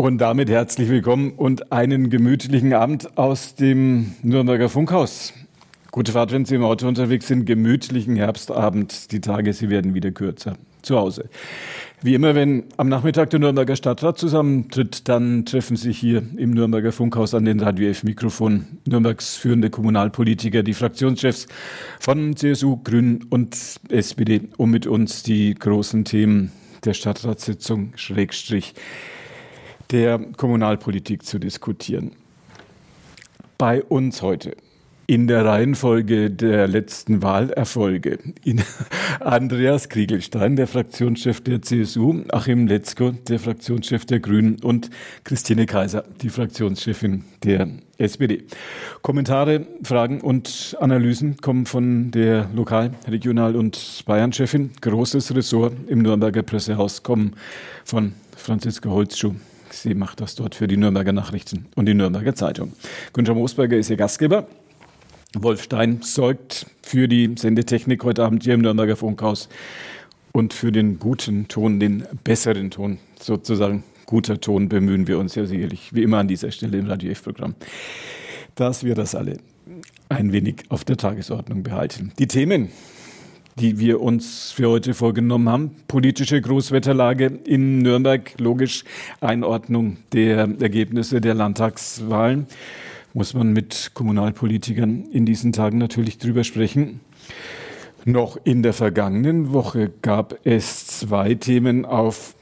Und damit herzlich willkommen und einen gemütlichen Abend aus dem Nürnberger Funkhaus. Gute Fahrt, wenn Sie im Auto unterwegs sind. Gemütlichen Herbstabend. Die Tage, sie werden wieder kürzer. Zu Hause. Wie immer, wenn am Nachmittag der Nürnberger Stadtrat zusammentritt, dann treffen sich hier im Nürnberger Funkhaus an den Radio F Mikrofon Nürnbergs führende Kommunalpolitiker, die Fraktionschefs von CSU, Grünen und SPD, um mit uns die großen Themen der Stadtratssitzung Schrägstrich der Kommunalpolitik zu diskutieren. Bei uns heute in der Reihenfolge der letzten Wahlerfolge in Andreas Kriegelstein, der Fraktionschef der CSU, Achim Letzko, der Fraktionschef der Grünen und Christine Kaiser, die Fraktionschefin der SPD. Kommentare, Fragen und Analysen kommen von der Lokal-, Regional- und Bayern-Chefin. Großes Ressort im Nürnberger Pressehaus kommen von Franziska Holzschuh, Sie macht das dort für die Nürnberger Nachrichten und die Nürnberger Zeitung. Günther Moosberger ist Ihr Gastgeber. Wolf Stein sorgt für die Sendetechnik heute Abend hier im Nürnberger Funkhaus und für den guten Ton, den besseren Ton sozusagen. Guter Ton bemühen wir uns ja sicherlich, wie immer an dieser Stelle im Radio F-Programm, dass wir das alle ein wenig auf der Tagesordnung behalten. Die Themen, die wir uns für heute vorgenommen haben. Politische Großwetterlage in Nürnberg, logisch Einordnung der Ergebnisse der Landtagswahlen. Muss man mit Kommunalpolitikern in diesen Tagen natürlich drüber sprechen. Noch in der vergangenen Woche gab es zwei Themen auf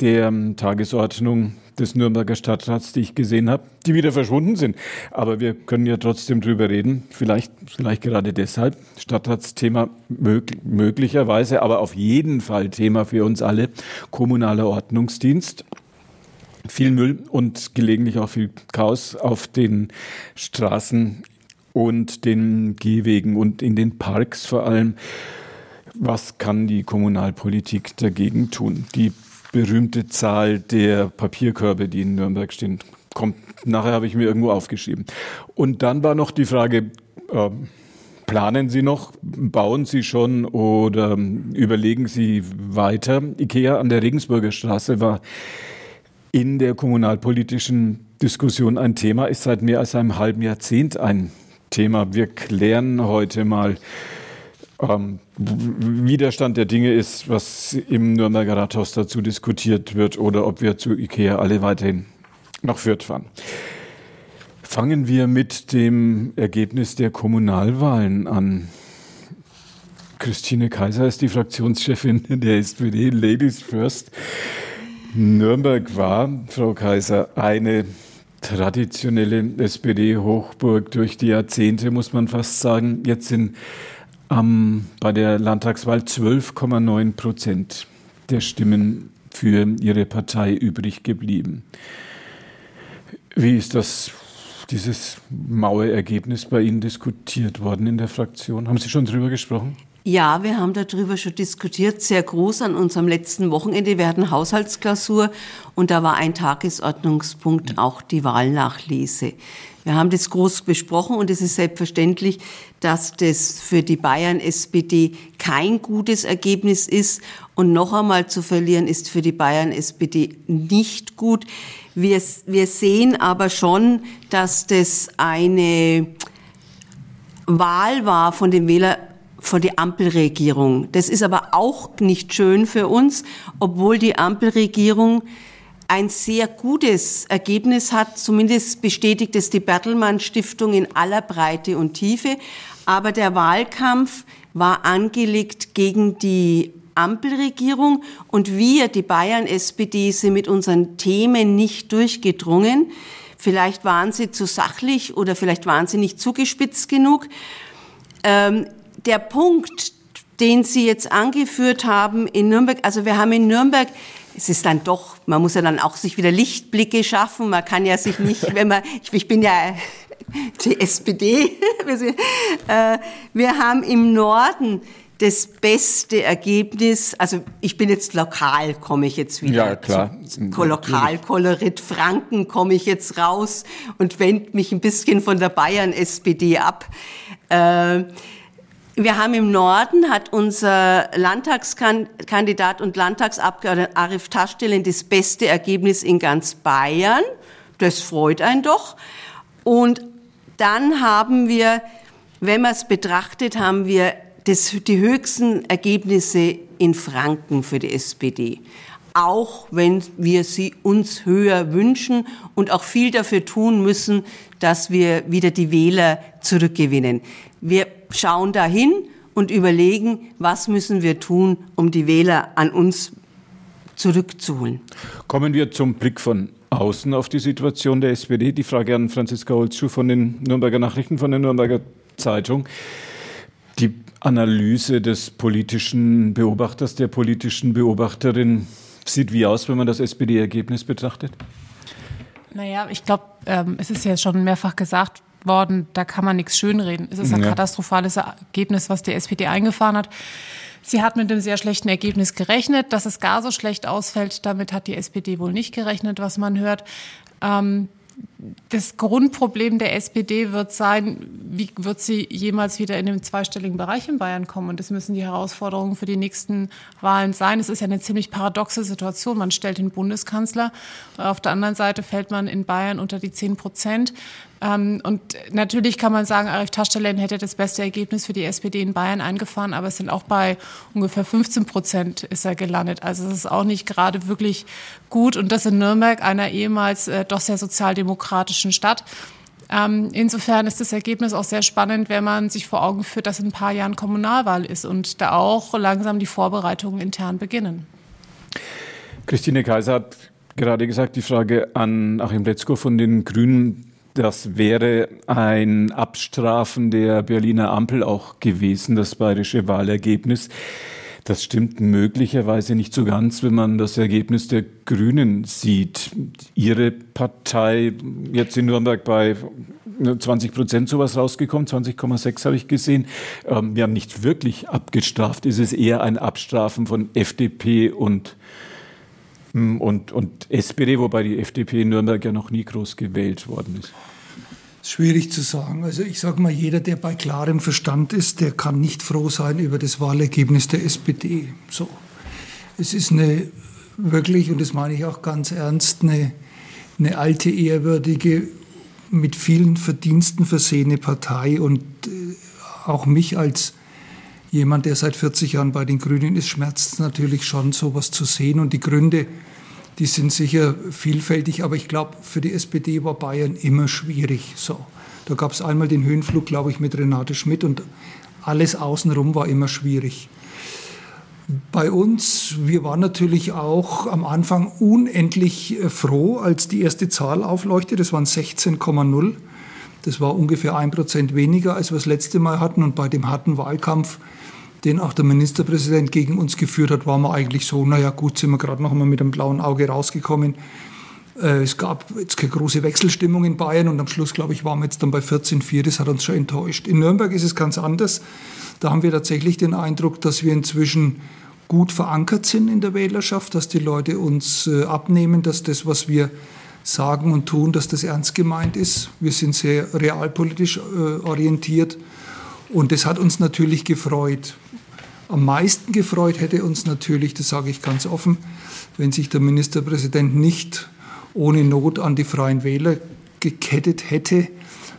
der Tagesordnung des Nürnberger Stadtrats, die ich gesehen habe, die wieder verschwunden sind. Aber wir können ja trotzdem drüber reden. Vielleicht, vielleicht gerade deshalb. Stadtratsthema mög möglicherweise, aber auf jeden Fall Thema für uns alle. Kommunaler Ordnungsdienst. Viel Müll und gelegentlich auch viel Chaos auf den Straßen und den Gehwegen und in den Parks vor allem. Was kann die Kommunalpolitik dagegen tun? Die berühmte Zahl der Papierkörbe, die in Nürnberg stehen. Kommt, nachher habe ich mir irgendwo aufgeschrieben. Und dann war noch die Frage, äh, planen Sie noch, bauen Sie schon oder überlegen Sie weiter? Ikea an der Regensburger Straße war in der kommunalpolitischen Diskussion ein Thema, ist seit mehr als einem halben Jahrzehnt ein Thema. Wir klären heute mal, ähm, wie der Stand der Dinge ist, was im Nürnberger Rathaus dazu diskutiert wird oder ob wir zu IKEA alle weiterhin nach Fürth fahren. Fangen wir mit dem Ergebnis der Kommunalwahlen an. Christine Kaiser ist die Fraktionschefin der SPD, Ladies First. Nürnberg war, Frau Kaiser, eine traditionelle SPD-Hochburg durch die Jahrzehnte, muss man fast sagen. Jetzt sind ähm, bei der Landtagswahl 12,9 Prozent der Stimmen für ihre Partei übrig geblieben. Wie ist das, dieses maue Ergebnis bei Ihnen diskutiert worden in der Fraktion? Haben Sie schon drüber gesprochen? Ja, wir haben darüber schon diskutiert, sehr groß an unserem letzten Wochenende. Wir hatten Haushaltsklausur und da war ein Tagesordnungspunkt auch die Wahlnachlese. Wir haben das groß besprochen und es ist selbstverständlich, dass das für die Bayern-SPD kein gutes Ergebnis ist. Und noch einmal zu verlieren ist für die Bayern-SPD nicht gut. Wir, wir sehen aber schon, dass das eine Wahl war von den Wählern von der Ampelregierung. Das ist aber auch nicht schön für uns, obwohl die Ampelregierung ein sehr gutes Ergebnis hat. Zumindest bestätigt es die Bertelmann Stiftung in aller Breite und Tiefe. Aber der Wahlkampf war angelegt gegen die Ampelregierung und wir, die Bayern-SPD, sind mit unseren Themen nicht durchgedrungen. Vielleicht waren sie zu sachlich oder vielleicht waren sie nicht zugespitzt genug. Ähm, der Punkt, den Sie jetzt angeführt haben in Nürnberg, also wir haben in Nürnberg es ist dann doch, man muss ja dann auch sich wieder Lichtblicke schaffen. Man kann ja sich nicht, wenn man, ich, ich bin ja die SPD, äh, wir haben im Norden das beste Ergebnis, also ich bin jetzt lokal, komme ich jetzt wieder. Ja, klar. Lokalkolorit Franken komme ich jetzt raus und wende mich ein bisschen von der Bayern-SPD ab. Äh, Wir haben im Norden, hat unser Landtagskandidat und Landtagsabgeordneter Arif Taschdelen das beste Ergebnis in ganz Bayern. Das freut einen doch. Und dann haben wir, wenn man es betrachtet, haben wir das, die höchsten Ergebnisse in Franken für die SPD. Auch wenn wir sie uns höher wünschen und auch viel dafür tun müssen, dass wir wieder die Wähler zurückgewinnen. Wir schauen dahin und überlegen, was müssen wir tun, um die Wähler an uns zurückzuholen. Kommen wir zum Blick von außen auf die Situation der SPD. Die Frage an Franziska Holzschuh von den Nürnberger Nachrichten, von der Nürnberger Zeitung. Die Analyse des politischen Beobachters, der politischen Beobachterin sieht wie aus, wenn man das SPD-Ergebnis betrachtet? Naja, ich glaube, ähm, es ist ja schon mehrfach gesagt worden, da kann man nichts schönreden. Es ist ein ja. katastrophales Ergebnis, was die SPD eingefahren hat. Sie hat mit einem sehr schlechten Ergebnis gerechnet. Dass es gar so schlecht ausfällt, damit hat die SPD wohl nicht gerechnet, was man hört. Ähm, das Grundproblem der SPD wird sein, wie wird sie jemals wieder in den zweistelligen Bereich in Bayern kommen? Und das müssen die Herausforderungen für die nächsten Wahlen sein. Es ist ja eine ziemlich paradoxe Situation. Man stellt den Bundeskanzler, auf der anderen Seite fällt man in Bayern unter die 10 Prozent. Ähm, und natürlich kann man sagen, Arif Taschdelen hätte das beste Ergebnis für die SPD in Bayern eingefahren, aber es sind auch bei ungefähr 15 Prozent ist er gelandet. Also es ist auch nicht gerade wirklich gut. Und das in Nürnberg, einer ehemals äh, doch sehr sozialdemokratischen Stadt. Ähm, insofern ist das Ergebnis auch sehr spannend, wenn man sich vor Augen führt, dass in ein paar Jahren Kommunalwahl ist und da auch langsam die Vorbereitungen intern beginnen. Christine Kaiser hat gerade gesagt, die Frage an Achim Letzko von den Grünen das wäre ein Abstrafen der Berliner Ampel auch gewesen, das bayerische Wahlergebnis. Das stimmt möglicherweise nicht so ganz, wenn man das Ergebnis der Grünen sieht. Ihre Partei jetzt in Nürnberg bei 20 Prozent sowas rausgekommen, 20,6 habe ich gesehen. Ähm, wir haben nicht wirklich abgestraft. Es ist eher ein Abstrafen von FDP und hm, und, und SPD, wobei die FDP in Nürnberg ja noch nie groß gewählt worden ist. Schwierig zu sagen. Also ich sage mal, jeder, der bei klarem Verstand ist, der kann nicht froh sein über das Wahlergebnis der SPD. So. Es ist eine wirklich, und das meine ich auch ganz ernst, eine, eine alte, ehrwürdige, mit vielen Verdiensten versehene Partei. Und äh, auch mich als jemand, der seit 40 Jahren bei den Grünen ist, schmerzt es natürlich schon, sowas zu sehen. Und die Gründe, die sind sicher vielfältig, aber ich glaube, für die SPD war Bayern immer schwierig. So, da gab es einmal den Höhenflug, glaube ich, mit Renate Schmidt und alles außenrum war immer schwierig. Bei uns, wir waren natürlich auch am Anfang unendlich äh, froh, als die erste Zahl aufleuchtete. Das waren 16,0. Das war ungefähr ein Prozent weniger, als wir das letzte Mal hatten. Und bei dem harten Wahlkampf den auch der Ministerpräsident gegen uns geführt hat, waren wir eigentlich so, naja gut, sind wir gerade noch einmal mit einem blauen Auge rausgekommen. Äh, es gab jetzt keine große Wechselstimmung in Bayern und am Schluss, glaube ich, waren wir jetzt dann bei 14,4. Das hat uns schon enttäuscht. In Nürnberg ist es ganz anders. Da haben wir tatsächlich den Eindruck, dass wir inzwischen gut verankert sind in der Wählerschaft, dass die Leute uns äh, abnehmen, dass das, was wir sagen und tun, dass das ernst gemeint ist. Wir sind sehr realpolitisch äh, orientiert und das hat uns natürlich gefreut. Am meisten gefreut hätte uns natürlich, das sage ich ganz offen, wenn sich der Ministerpräsident nicht ohne Not an die Freien Wähler gekettet hätte,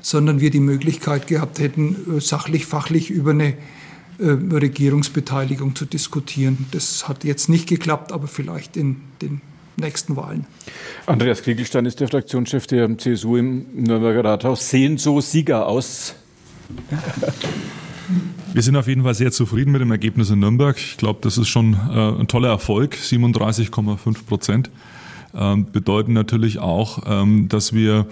sondern wir die Möglichkeit gehabt hätten, äh, sachlich, fachlich über eine äh, Regierungsbeteiligung zu diskutieren. Das hat jetzt nicht geklappt, aber vielleicht in den nächsten Wahlen. Andreas Kriegelstein ist der Fraktionschef der CSU im Nürnberger Rathaus. Sehen so Sieger aus? Wir sind auf jeden Fall sehr zufrieden mit dem Ergebnis in Nürnberg. Ich glaube, das ist schon äh, ein toller Erfolg. 37,5 Prozent ähm, bedeuten natürlich auch, ähm, dass wir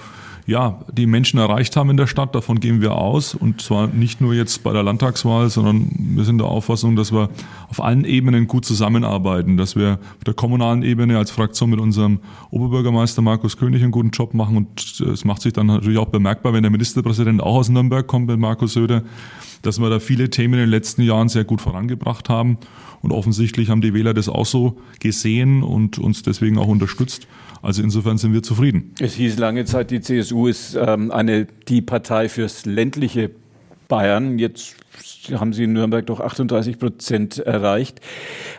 ja, die Menschen erreicht haben in der Stadt. Davon gehen wir aus. Und zwar nicht nur jetzt bei der Landtagswahl, sondern wir sind der Auffassung, dass wir auf allen Ebenen gut zusammenarbeiten, dass wir auf der kommunalen Ebene als Fraktion mit unserem Oberbürgermeister Markus König einen guten Job machen. Und es macht sich dann natürlich auch bemerkbar, wenn der Ministerpräsident auch aus Nürnberg kommt mit Markus Söder, dass wir da viele Themen in den letzten Jahren sehr gut vorangebracht haben. Und offensichtlich haben die Wähler das auch so gesehen und uns deswegen auch unterstützt. Also insofern sind wir zufrieden. Es hieß lange Zeit, die CSU ist ähm, eine, die Partei fürs ländliche Bayern. Jetzt haben Sie in Nürnberg doch 38 Prozent erreicht.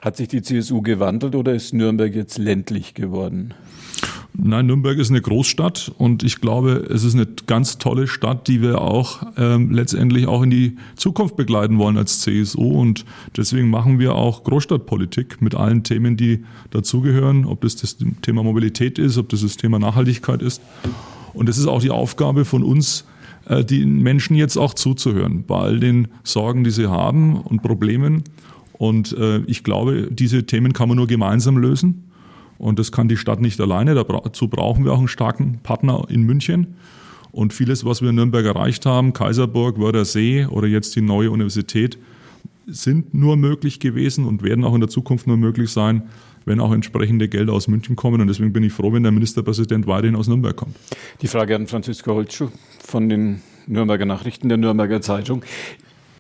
Hat sich die CSU gewandelt oder ist Nürnberg jetzt ländlich geworden? Nein, Nürnberg ist eine Großstadt und ich glaube, es ist eine ganz tolle Stadt, die wir auch ähm, letztendlich auch in die Zukunft begleiten wollen als CSU und deswegen machen wir auch Großstadtpolitik mit allen Themen, die dazugehören, ob das das Thema Mobilität ist, ob das das Thema Nachhaltigkeit ist. Und es ist auch die Aufgabe von uns, äh, den Menschen jetzt auch zuzuhören bei all den Sorgen, die sie haben und Problemen. Und äh, ich glaube, diese Themen kann man nur gemeinsam lösen. Und das kann die Stadt nicht alleine. Dazu brauchen wir auch einen starken Partner in München. Und vieles, was wir in Nürnberg erreicht haben, Kaiserburg, Wörthersee oder jetzt die neue Universität, sind nur möglich gewesen und werden auch in der Zukunft nur möglich sein, wenn auch entsprechende Gelder aus München kommen. Und deswegen bin ich froh, wenn der Ministerpräsident weiterhin aus Nürnberg kommt. Die Frage an Franziska Holtschuh von den Nürnberger Nachrichten der Nürnberger Zeitung.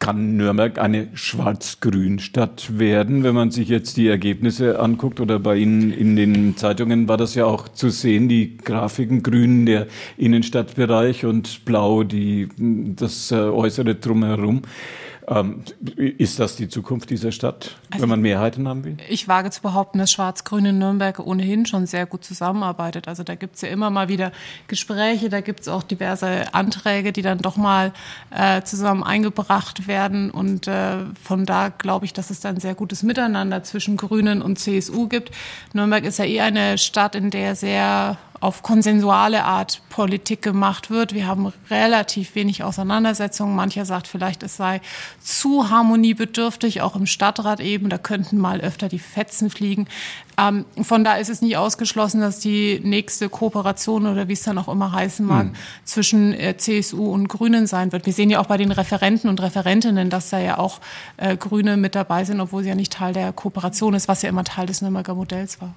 Kann Nürnberg eine schwarz-grün-Stadt werden, wenn man sich jetzt die Ergebnisse anguckt? Oder bei Ihnen in den Zeitungen war das ja auch zu sehen, die Grafiken grün der Innenstadtbereich und blau die, das äh, äußere drumherum. Ähm, ist das die Zukunft dieser Stadt, also wenn man Mehrheiten haben will? Ich wage zu behaupten, dass Schwarz-Grün in Nürnberg ohnehin schon sehr gut zusammenarbeitet. Also da gibt es ja immer mal wieder Gespräche, da gibt es auch diverse Anträge, die dann doch mal äh, zusammen eingebracht werden. Und äh, von da glaube ich, dass es dann sehr gutes Miteinander zwischen Grünen und CSU gibt. Nürnberg ist ja eher eine Stadt, in der sehr auf konsensuale Art Politik gemacht wird. Wir haben relativ wenig Auseinandersetzungen. Mancher sagt vielleicht, es sei zu harmoniebedürftig, auch im Stadtrat eben. Da könnten mal öfter die Fetzen fliegen. Ähm, von da ist es nicht ausgeschlossen, dass die nächste Kooperation oder wie es dann auch immer heißen mag, mhm. zwischen äh, CSU und Grünen sein wird. Wir sehen ja auch bei den Referenten und Referentinnen, dass da ja auch äh, Grüne mit dabei sind, obwohl sie ja nicht Teil der Kooperation ist, was ja immer Teil des Nürnberger Modells war.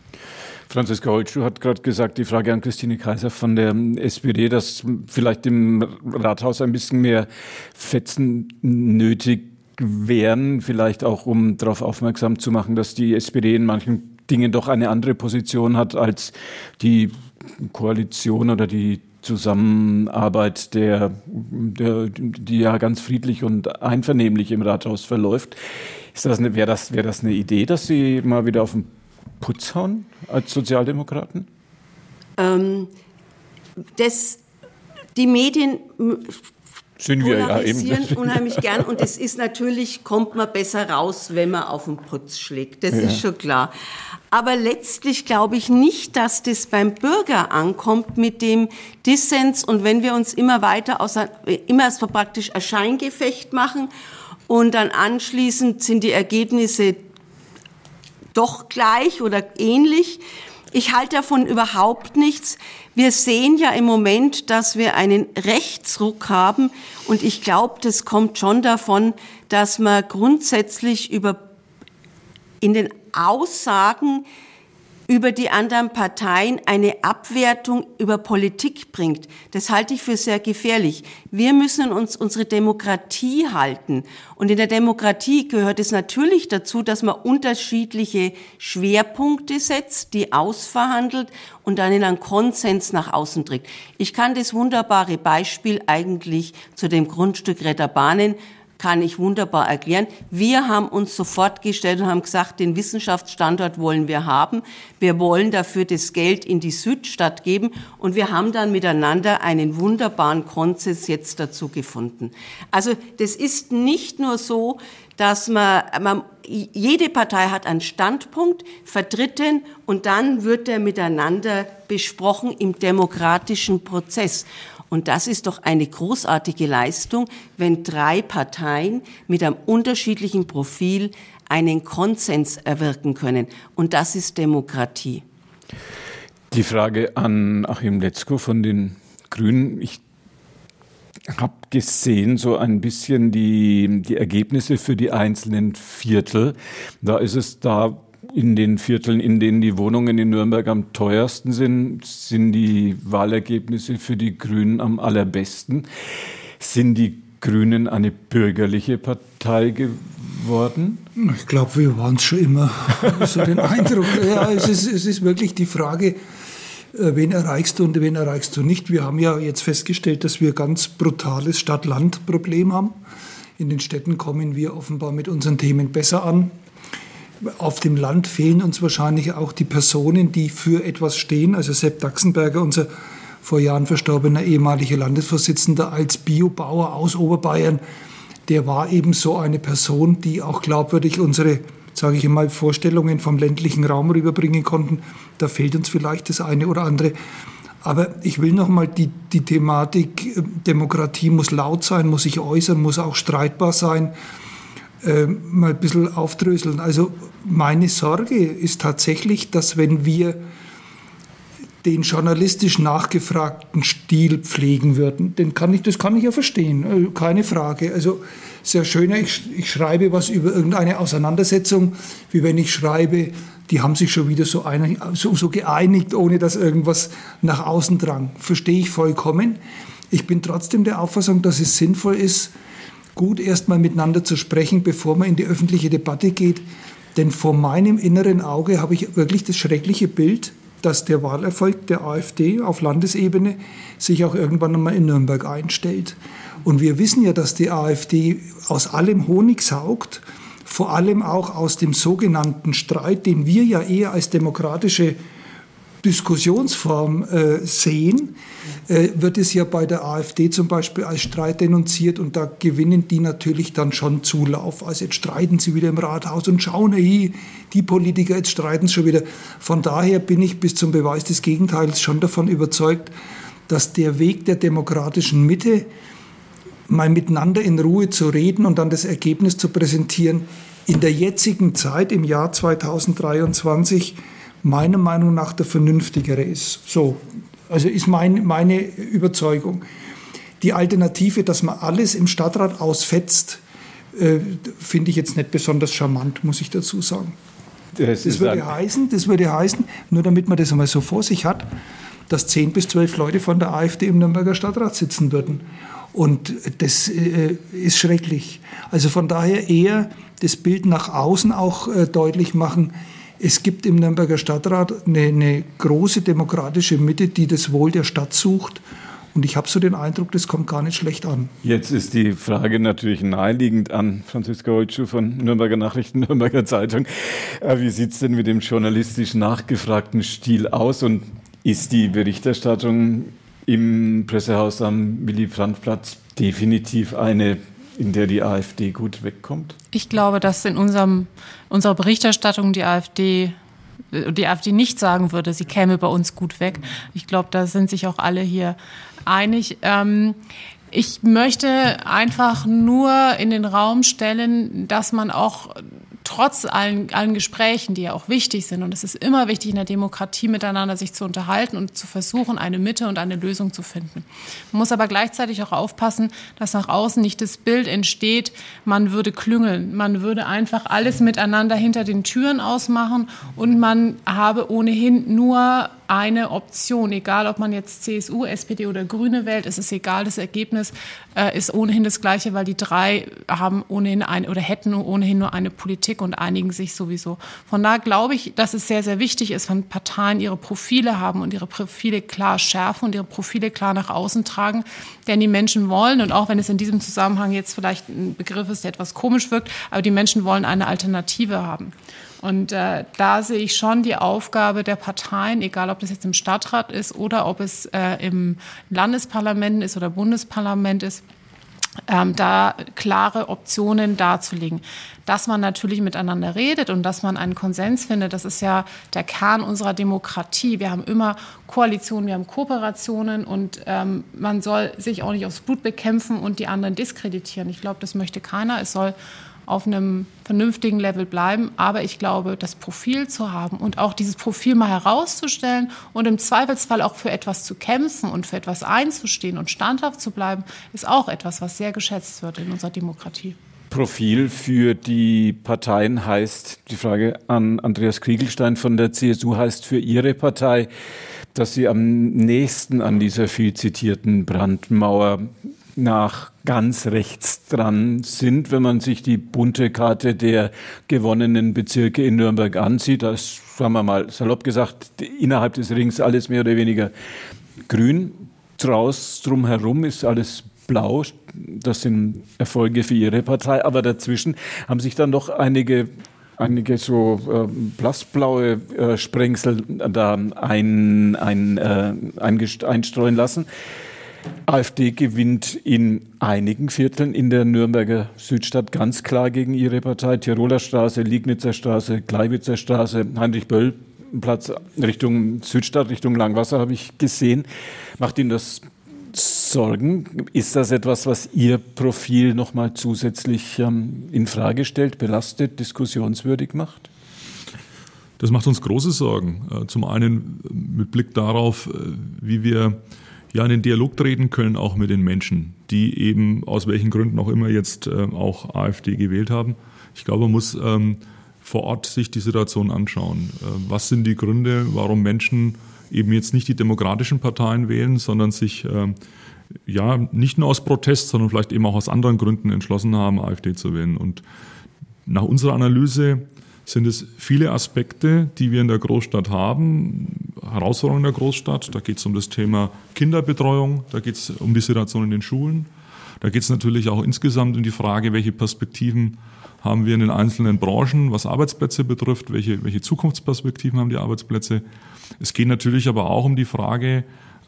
Franziska Holtschuh hat gerade gesagt, die Frage an Christine Kaiser von der SPD, dass vielleicht im Rathaus ein bisschen mehr Fetzen nötig wären, vielleicht auch um darauf aufmerksam zu machen, dass die SPD in manchen Dingen doch eine andere Position hat als die Koalition oder die Zusammenarbeit, der, der, die ja ganz friedlich und einvernehmlich im Rathaus verläuft. Ist das eine, wäre das, wäre das eine Idee, dass Sie mal wieder auf den Putz hauen als Sozialdemokraten? Ähm, das, die Medien sind wir ja eben. unheimlich gern und es ist natürlich, kommt man besser raus, wenn man auf den Putz schlägt. Das ja. ist schon klar. Aber letztlich glaube ich nicht, dass das beim Bürger ankommt mit dem Dissens und wenn wir uns immer weiter außer, immer so praktisch ein Scheingefecht machen und dann anschließend sind die Ergebnisse doch gleich oder ähnlich. Ich halte davon überhaupt nichts. Wir sehen ja im Moment, dass wir einen Rechtsruck haben und ich glaube, das kommt schon davon, dass man grundsätzlich über in den Aussagen über die anderen Parteien eine Abwertung über Politik bringt. Das halte ich für sehr gefährlich. Wir müssen uns unsere Demokratie halten. Und in der Demokratie gehört es natürlich dazu, dass man unterschiedliche Schwerpunkte setzt, die ausverhandelt und dann in einen Konsens nach außen trägt. Ich kann das wunderbare Beispiel eigentlich zu dem Grundstück Retter Bahnen kann ich wunderbar erklären. Wir haben uns sofort gestellt und haben gesagt, den Wissenschaftsstandort wollen wir haben. Wir wollen dafür das Geld in die Südstadt geben und wir haben dann miteinander einen wunderbaren Konsens jetzt dazu gefunden. Also das ist nicht nur so, dass man, man jede Partei hat einen Standpunkt, vertritt den und dann wird er miteinander besprochen im demokratischen Prozess. Und das ist doch eine großartige Leistung, wenn drei Parteien mit einem unterschiedlichen Profil einen Konsens erwirken können. Und das ist Demokratie. Die Frage an Achim Letzko von den Grünen. Ich habe gesehen, so ein bisschen die, die Ergebnisse für die einzelnen Viertel. Da ist es da in den Vierteln, in denen die Wohnungen in Nürnberg am teuersten sind, sind die Wahlergebnisse für die Grünen am allerbesten. Sind die Grünen eine bürgerliche Partei geworden? Ich glaube, wir waren es schon immer. so den Eindruck. Ja, es ist, es ist wirklich die Frage, äh, wen erreichst du und wen erreichst du nicht. Wir haben ja jetzt festgestellt, dass wir ganz brutales Stadt-Land-Problem haben. In den Städten kommen wir offenbar mit unseren Themen besser an. Auf dem Land fehlen uns wahrscheinlich auch die Personen, die für etwas stehen. Also Sepp Daxenberger, unser vor Jahren verstorbener ehemaliger Landesvorsitzender als Biobauer aus Oberbayern, der war eben so eine Person, die auch glaubwürdig unsere sage ich einmal, Vorstellungen vom ländlichen Raum rüberbringen konnten. Da fehlt uns vielleicht das eine oder andere. Aber ich will noch mal die, die Thematik, äh, Demokratie muss laut sein, muss sich äußern, muss auch streitbar sein, äh, mal ein bisschen aufdröseln. Also meine Sorge ist tatsächlich, dass wenn wir den journalistisch nachgefragten Stil pflegen würden, den kann ich, das kann ich ja verstehen, äh, keine Frage. Also sehr schöner, ich, ich schreibe was über irgendeine Auseinandersetzung, wie wenn ich schreibe, die haben sich schon wieder so, einig, so, so geeinigt, ohne dass irgendwas nach außen drang. Verstehe ich vollkommen. Ich bin trotzdem der Auffassung, dass es sinnvoll ist, gut erstmal miteinander zu sprechen, bevor man in die öffentliche Debatte geht. Denn vor meinem inneren Auge habe ich wirklich das schreckliche Bild, dass der Wahlerfolg der AfD auf Landesebene sich auch irgendwann einmal in Nürnberg einstellt. Und wir wissen ja, dass die AfD aus allem Honig saugt, vor allem auch aus dem sogenannten Streit, den wir ja eher als demokratische Diskussionsform äh, sehen, äh, wird es ja bei der AfD zum Beispiel als Streit denunziert und da gewinnen die natürlich dann schon Zulauf. Also jetzt streiten sie wieder im Rathaus und schauen, hey, die Politiker, jetzt streiten schon wieder. Von daher bin ich bis zum Beweis des Gegenteils schon davon überzeugt, dass der Weg der demokratischen Mitte, mal miteinander in Ruhe zu reden und dann das Ergebnis zu präsentieren, in der jetzigen Zeit, im Jahr 2023, meiner Meinung nach der vernünftigere ist. So, also ist mein, meine Überzeugung. Die Alternative, dass man alles im Stadtrat ausfetzt, äh, finde ich jetzt nicht besonders charmant, muss ich dazu sagen. Das, das würde heißen, das würde heißen, nur damit man das einmal so vor sich hat, dass zehn bis zwölf Leute von der AfD im Nürnberger Stadtrat sitzen würden. Und das äh, ist schrecklich. Also von daher eher das Bild nach außen auch äh, deutlich machen. Es gibt im Nürnberger Stadtrat eine, eine große demokratische Mitte, die das Wohl der Stadt sucht. Und ich habe so den Eindruck, das kommt gar nicht schlecht an. Jetzt ist die Frage natürlich naheliegend an Franziska Holtschuh von Nürnberger Nachrichten, Nürnberger Zeitung. Äh, wie sieht es denn mit dem journalistisch nachgefragten Stil aus? Und ist die Berichterstattung im Pressehaus am Willy-Brandt-Platz definitiv eine, in der die AfD gut wegkommt? Ich glaube, dass in unserem, unserer Berichterstattung die AfD die AfD nicht sagen würde, sie käme bei uns gut weg. Ich glaube, da sind sich auch alle hier einig. Ähm, ich möchte einfach nur in den Raum stellen, dass man auch trotz allen, allen Gesprächen, die ja auch wichtig sind, und es ist immer wichtig in der Demokratie miteinander sich zu unterhalten und zu versuchen, eine Mitte und eine Lösung zu finden. Man muss aber gleichzeitig auch aufpassen, dass nach außen nicht das Bild entsteht, man würde klüngeln, man würde einfach alles miteinander hinter den Türen ausmachen und man habe ohnehin nur eine Option, egal ob man jetzt CSU, SPD oder Grüne wählt, es ist egal, das Ergebnis äh, ist ohnehin das gleiche, weil die drei haben ohnehin ein oder hätten ohnehin nur eine Politik und einigen sich sowieso. Von daher glaube ich, dass es sehr, sehr wichtig ist, wenn Parteien ihre Profile haben und ihre Profile klar schärfen und ihre Profile klar nach außen tragen, denn die Menschen wollen, und auch wenn es in diesem Zusammenhang jetzt vielleicht ein Begriff ist, der etwas komisch wirkt, aber die Menschen wollen eine Alternative haben. Und äh, da sehe ich schon die Aufgabe der Parteien, egal ob das jetzt im Stadtrat ist oder ob es äh, im Landesparlament ist oder Bundesparlament ist, ähm, da klare Optionen darzulegen. Dass man natürlich miteinander redet und dass man einen Konsens findet, das ist ja der Kern unserer Demokratie. Wir haben immer Koalitionen, wir haben Kooperationen und ähm, man soll sich auch nicht aufs Blut bekämpfen und die anderen diskreditieren. Ich glaube, das möchte keiner. Es soll auf einem vernünftigen Level bleiben. Aber ich glaube, das Profil zu haben und auch dieses Profil mal herauszustellen und im Zweifelsfall auch für etwas zu kämpfen und für etwas einzustehen und standhaft zu bleiben, ist auch etwas, was sehr geschätzt wird in unserer Demokratie. Profil für die Parteien heißt, die Frage an Andreas Kriegelstein von der CSU heißt für Ihre Partei, dass Sie am nächsten an dieser viel zitierten Brandmauer nach ganz rechts dran sind, wenn man sich die bunte Karte der gewonnenen Bezirke in Nürnberg ansieht. Da ist, sagen wir mal, salopp gesagt, innerhalb des Rings alles mehr oder weniger grün. Draus drumherum ist alles blau. Das sind Erfolge für ihre Partei. Aber dazwischen haben sich dann doch einige einige so äh, blassblaue äh, Sprengsel da ein, ein, äh, einstreuen lassen. AfD gewinnt in einigen Vierteln in der Nürnberger Südstadt ganz klar gegen ihre Partei. Tiroler Straße, Liegnitzer Straße, Gleiwitzer Straße, Heinrich-Böll Platz Richtung Südstadt, Richtung Langwasser habe ich gesehen. Macht Ihnen das Sorgen? Ist das etwas, was Ihr Profil nochmal zusätzlich ähm, in Frage stellt, belastet, diskussionswürdig macht? Das macht uns große Sorgen. Äh, zum einen mit Blick darauf, äh, wie wir ja in den Dialog treten können, auch mit den Menschen, die eben aus welchen Gründen auch immer jetzt äh, auch AfD gewählt haben. Ich glaube, man muss ähm, vor Ort sich die Situation anschauen. was sind die Gründe, warum Menschen eben jetzt nicht die demokratischen Parteien wählen, sondern sich äh, ja nicht nur aus Protest, sondern vielleicht eben auch aus anderen Gründen entschlossen haben, AfD zu wählen. Und nach unserer Analyse sind es viele Aspekte, die wir in der Großstadt haben, Herausforderungen der Großstadt. Da geht es um das Thema Kinderbetreuung, da geht es um die Situation in den Schulen, da geht es natürlich auch insgesamt um die Frage, welche Perspektiven haben wir in den einzelnen Branchen, was Arbeitsplätze betrifft, welche, welche Zukunftsperspektiven haben die Arbeitsplätze. Es geht natürlich aber auch um die Frage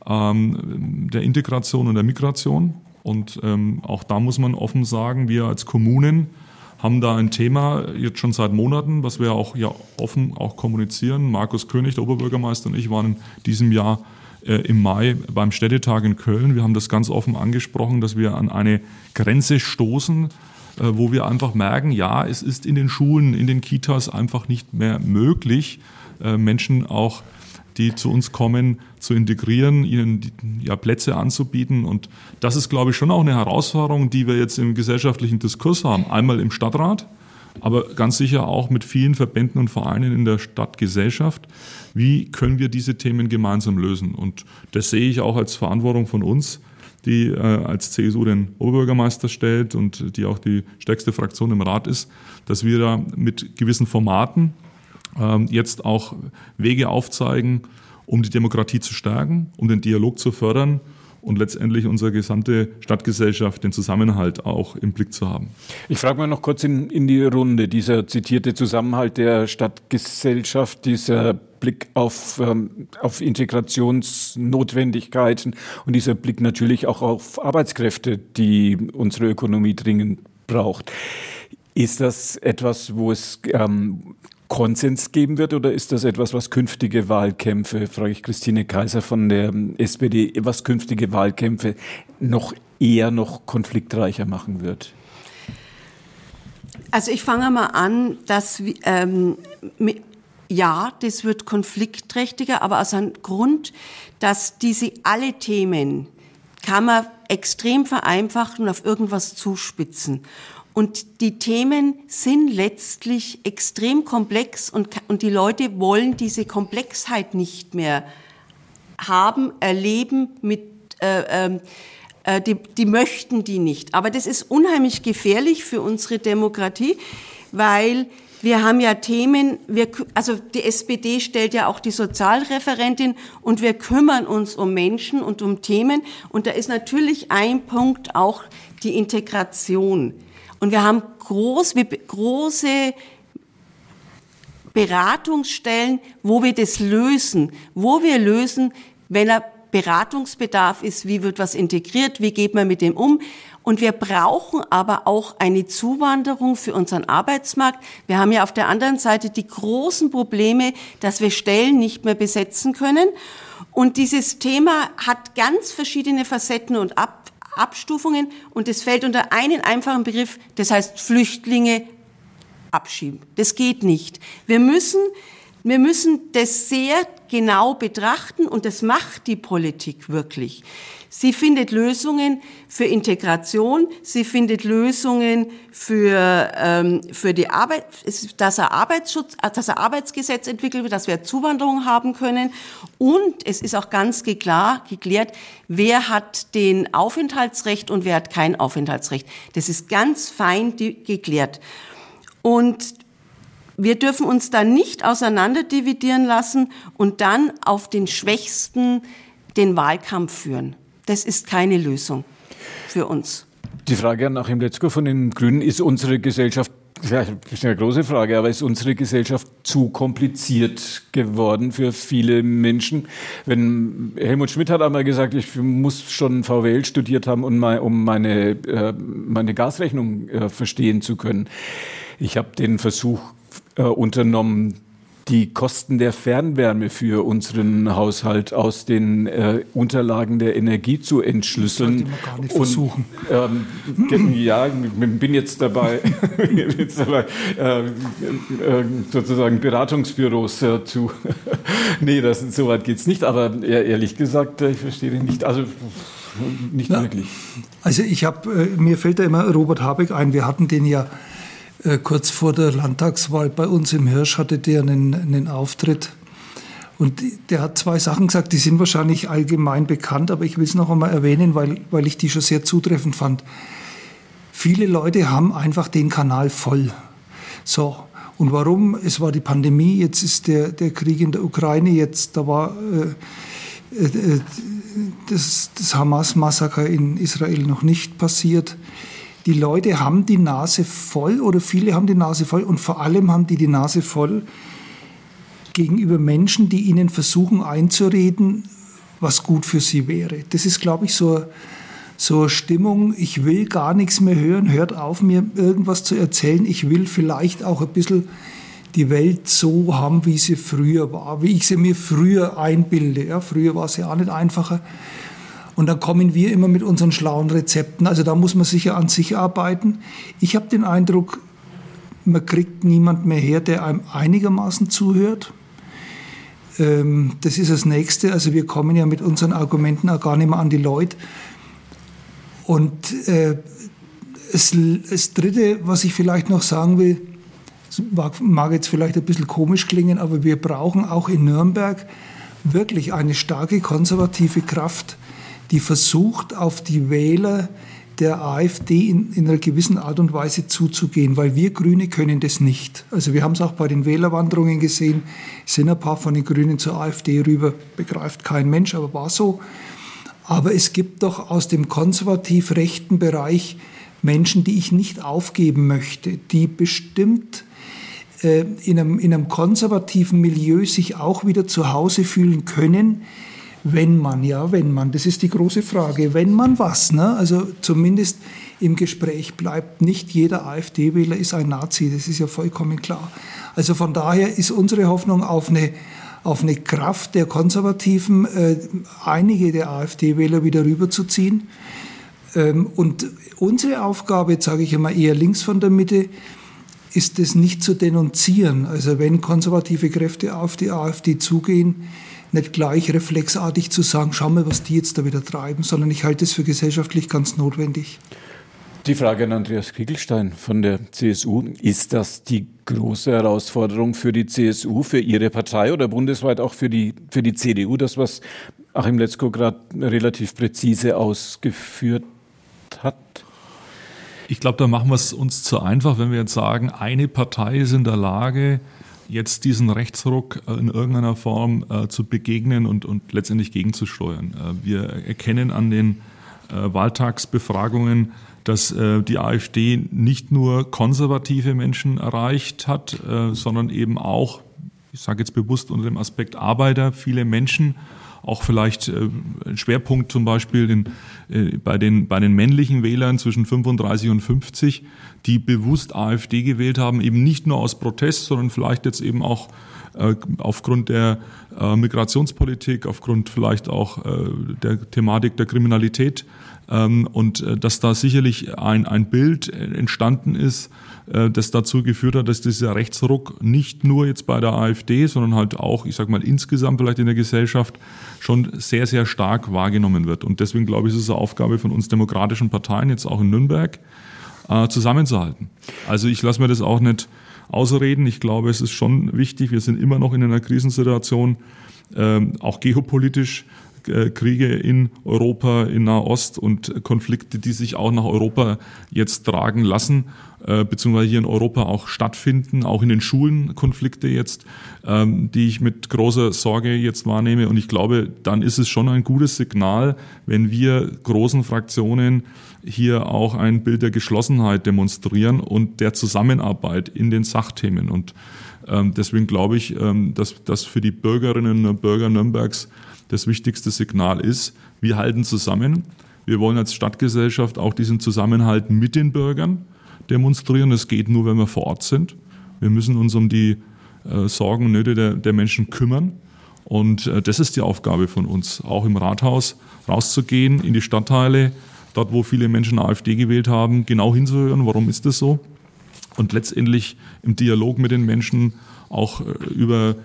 ähm, der Integration und der Migration. Und ähm, auch da muss man offen sagen, wir als Kommunen haben da ein Thema jetzt schon seit Monaten, was wir auch ja offen auch kommunizieren. Markus König, der Oberbürgermeister und ich waren in diesem Jahr äh, im Mai beim Städtetag in Köln. Wir haben das ganz offen angesprochen, dass wir an eine Grenze stoßen, äh, wo wir einfach merken, ja, es ist in den Schulen, in den Kitas einfach nicht mehr möglich, äh, Menschen auch die zu uns kommen, zu integrieren, ihnen ja, Plätze anzubieten. Und das ist, glaube ich, schon auch eine Herausforderung, die wir jetzt im gesellschaftlichen Diskurs haben. Einmal im Stadtrat, aber ganz sicher auch mit vielen Verbänden und Vereinen in der Stadtgesellschaft. Wie können wir diese Themen gemeinsam lösen? Und das sehe ich auch als Verantwortung von uns, die äh, als CSU den Oberbürgermeister stellt und die auch die stärkste Fraktion im Rat ist, dass wir da mit gewissen Formaten jetzt auch Wege aufzeigen, um die Demokratie zu stärken, um den Dialog zu fördern und letztendlich unsere gesamte Stadtgesellschaft, den Zusammenhalt auch im Blick zu haben. Ich frage mal noch kurz in, in die Runde, dieser zitierte Zusammenhalt der Stadtgesellschaft, dieser Blick auf, ähm, auf Integrationsnotwendigkeiten und dieser Blick natürlich auch auf Arbeitskräfte, die unsere Ökonomie dringend braucht. Ist das etwas, wo es ähm, Konsens geben wird oder ist das etwas, was künftige Wahlkämpfe, frage ich Christine Kaiser von der SPD, was künftige Wahlkämpfe noch eher noch konfliktreicher machen wird? Also ich fange mal an, dass ähm, ja, das wird konfliktträchtiger, aber aus einem Grund, dass diese alle Themen kann man extrem vereinfachen und auf irgendwas zuspitzen. Und die Themen sind letztlich extrem komplex und, und die Leute wollen diese Komplexheit nicht mehr haben, erleben, mit, äh, ähm, äh, die, die möchten die nicht. Aber das ist unheimlich gefährlich für unsere Demokratie, weil wir haben ja Themen, wir, also die SPD stellt ja auch die Sozialreferentin und wir kümmern uns um Menschen und um Themen. Und da ist natürlich ein Punkt auch die Integration. Und wir haben groß, große Beratungsstellen, wo wir das lösen, wo wir lösen, wenn er Beratungsbedarf ist, wie wird was integriert, wie geht man mit dem um. Und wir brauchen aber auch eine Zuwanderung für unseren Arbeitsmarkt. Wir haben ja auf der anderen Seite die großen Probleme, dass wir Stellen nicht mehr besetzen können. Und dieses Thema hat ganz verschiedene Facetten und Ab Abstufungen und es fällt unter einen einfachen Begriff, das heißt Flüchtlinge abschieben. Das geht nicht. Wir müssen Wir müssen das sehr genau betrachten und das macht die Politik wirklich. Sie findet Lösungen für Integration, sie findet Lösungen für, ähm, für die Arbeit, dass er Arbeitsschutz, dass er Arbeitsgesetz entwickelt wird, dass wir Zuwanderung haben können. Und es ist auch ganz klar geklärt, wer hat den Aufenthaltsrecht und wer hat kein Aufenthaltsrecht. Das ist ganz fein geklärt. Und wir dürfen uns da nicht auseinanderdividieren lassen und dann auf den Schwächsten den Wahlkampf führen. Das ist keine Lösung für uns. Die Frage an Achim Letzko von den Grünen, ist unsere Gesellschaft ja, das ist eine große Frage, aber ist unsere Gesellschaft zu kompliziert geworden für viele Menschen? Wenn Helmut Schmidt hat einmal gesagt, ich muss schon VWL studiert haben, um meine, äh, meine Gasrechnung äh, verstehen zu können. Ich habe den Versuch äh, unternommen, die Kosten der Fernwärme für unseren Haushalt aus den äh, Unterlagen der Energie zu entschlüsseln. Das gar nicht versuchen. Und, ähm, ja, bin jetzt dabei, jetzt dabei äh, äh, sozusagen Beratungsbüros äh, zu. nee, das, so weit geht's nicht. Aber ehrlich gesagt, äh, ich verstehe den nicht. Also nicht ja, wirklich. Also ich habe, äh, mir fällt da immer Robert Habeck ein. Wir hatten den ja kurz vor der Landtagswahl bei uns im Hirsch hatte der einen, einen Auftritt. Und der hat zwei Sachen gesagt, die sind wahrscheinlich allgemein bekannt, aber ich will es noch einmal erwähnen, weil, weil ich die schon sehr zutreffend fand. Viele Leute haben einfach den Kanal voll. So. Und warum? Es war die Pandemie, jetzt ist der, der Krieg in der Ukraine, jetzt da war äh, äh, das, das Hamas-Massaker in Israel noch nicht passiert die Leute haben die Nase voll oder viele haben die Nase voll und vor allem haben die die Nase voll gegenüber Menschen, die ihnen versuchen einzureden, was gut für sie wäre. Das ist, glaube ich, so, so Stimmung, ich will gar nichts mehr hören, hört auf, mir irgendwas zu erzählen. Ich will vielleicht auch ein bisschen die Welt so haben, wie sie früher war, wie ich sie mir früher einbilde. Ja, früher war es ja auch nicht einfacher. Und dann kommen wir immer mit unseren schlauen Rezepten. Also da muss man sicher an sich arbeiten. Ich habe den Eindruck, man kriegt niemand mehr her, der einem einigermaßen zuhört. Ähm, das ist das Nächste. Also wir kommen ja mit unseren Argumenten auch gar nicht mehr an die Leute. Und äh, das, das Dritte, was ich vielleicht noch sagen will, mag jetzt vielleicht ein bisschen komisch klingen, aber wir brauchen auch in Nürnberg wirklich eine starke konservative Kraft, die versucht, auf die Wähler der AfD in, in, einer gewissen Art und Weise zuzugehen, weil wir Grüne können das nicht. Also wir haben es auch bei den Wählerwanderungen gesehen, sind ein paar von den Grünen zur AfD rüber, begreift kein Mensch, aber war so. Aber es gibt doch aus dem konservativ rechten Bereich Menschen, die ich nicht aufgeben möchte, die bestimmt äh, in, einem, in einem konservativen Milieu sich auch wieder zu Hause fühlen können, wenn man, ja, wenn man, das ist die große Frage, wenn man was, ne? also zumindest im Gespräch bleibt, nicht jeder AfD-Wähler ist ein Nazi, das ist ja vollkommen klar. Also von daher ist unsere Hoffnung auf eine, auf eine Kraft der Konservativen, äh, einige der AfD-Wähler wieder rüberzuziehen. Ähm, und unsere Aufgabe, sage ich immer eher links von der Mitte, ist es nicht zu denunzieren. Also wenn konservative Kräfte auf die AfD zugehen, nicht gleich reflexartig zu sagen, schau mal, was die jetzt da wieder treiben, sondern ich halte es für gesellschaftlich ganz notwendig. Die Frage an Andreas Kriegelstein von der CSU. Ist das die große Herausforderung für die CSU, für Ihre Partei oder bundesweit auch für die, für die CDU, das, was Achim Letzko gerade relativ präzise ausgeführt hat? Ich glaube, da machen wir es uns zu einfach, wenn wir jetzt sagen, eine Partei ist in der Lage, jetzt diesen Rechtsruck äh, in irgendeiner Form äh, zu begegnen und, und letztendlich gegenzusteuern. Äh, wir erkennen an den Wahltagsbefragungen, dass die AfD nicht nur konservative Menschen erreicht hat, sondern eben auch, ich sage jetzt bewusst unter dem Aspekt Arbeiter, viele Menschen, auch vielleicht äh, ein Schwerpunkt zum Beispiel den, äh, bei, den, bei den männlichen Wählern zwischen 35 und 50, die bewusst AfD gewählt haben, eben nicht nur aus Protest, sondern vielleicht jetzt eben auch äh, aufgrund der Migrationspolitik, aufgrund vielleicht auch der Thematik der Kriminalität und äh, dass da sicherlich ein, ein Bild entstanden ist, äh, das dazu geführt hat, dass dieser Rechtsruck nicht nur jetzt bei der AfD, sondern halt auch, ich sag mal, insgesamt vielleicht in der Gesellschaft schon sehr, sehr stark wahrgenommen wird. Und deswegen glaube ich, ist es eine Aufgabe von uns demokratischen Parteien, jetzt auch in Nürnberg, äh, zusammenzuhalten. Also ich lasse mir das auch nicht ausreden. Ich glaube, es ist schon wichtig. Wir sind immer noch in einer Krisensituation, ähm, auch geopolitisch. Äh, Kriege in Europa, in Nahost und Konflikte, die sich auch nach Europa jetzt tragen lassen, äh, beziehungsweise hier in Europa auch stattfinden, auch in den Schulen Konflikte jetzt, ähm, die ich mit großer Sorge jetzt wahrnehme. Und ich glaube, dann ist es schon ein gutes Signal, wenn wir großen Fraktionen hier auch ein Bild der Geschlossenheit demonstrieren und der Zusammenarbeit in den Sachthemen. Und ähm, deswegen glaube ich, ähm, dass das für die Bürgerinnen und Bürger Nürnbergs das wichtigste Signal ist, wir halten zusammen. Wir wollen als Stadtgesellschaft auch diesen Zusammenhalt mit den Bürgern demonstrieren. Es geht nur, wenn wir vor Ort sind. Wir müssen uns um die äh, Sorgen und Nöte der, der Menschen kümmern. Und äh, das ist die Aufgabe von uns, auch im Rathaus rauszugehen, in die Stadtteile, dort, wo viele Menschen AfD gewählt haben, genau hinzuhören, warum ist das so? Und letztendlich im Dialog mit den Menschen auch äh, über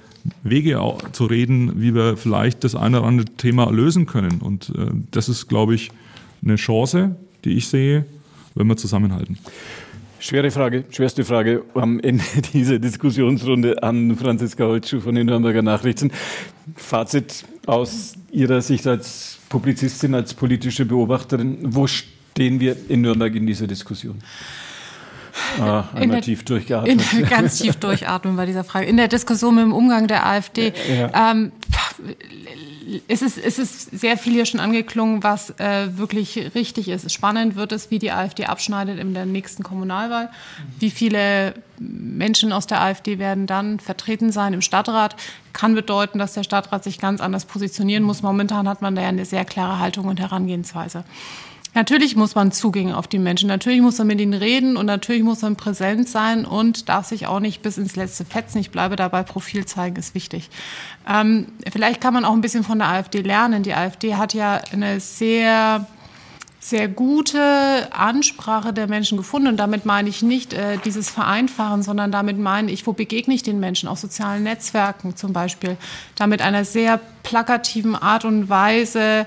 Wege zu reden, wie wir vielleicht das eine oder andere Thema lösen können. Und äh, das ist, glaube ich, eine Chance, die ich sehe, wenn wir zusammenhalten. Schwere Frage, schwerste Frage am Ende dieser Diskussionsrunde an Franziska Holtschuh von den Nürnberger Nachrichten. Fazit aus Ihrer Sicht als Publizistin, als politische Beobachterin. Wo stehen wir in Nürnberg in dieser Diskussion? Ah, einmal der, tief durchgeatmet. In, ganz tief durchatmen bei dieser Frage. In der Diskussion mit dem Umgang der AfD. Ja. Ähm, es ist, es ist sehr viel hier schon angeklungen, was äh, wirklich richtig ist. Spannend wird es, wie die AfD abschneidet in der nächsten Kommunalwahl. Wie viele Menschen aus der AfD werden dann vertreten sein im Stadtrat. Kann bedeuten, dass der Stadtrat sich ganz anders positionieren muss. Momentan hat man da ja eine sehr klare Haltung und Herangehensweise. Natürlich muss man Zugänge auf die Menschen, natürlich muss man mit ihnen reden und natürlich muss man präsent sein und darf sich auch nicht bis ins letzte fetzen. Ich bleibe dabei, Profil zeigen ist wichtig. Ähm, vielleicht kann man auch ein bisschen von der AfD lernen. Die AfD hat ja eine sehr sehr gute Ansprache der Menschen gefunden. Und damit meine ich nicht äh, dieses Vereinfachen, sondern damit meine ich, wo begegne ich den Menschen, auf sozialen Netzwerken zum Beispiel, damit einer sehr plakativen Art und Weise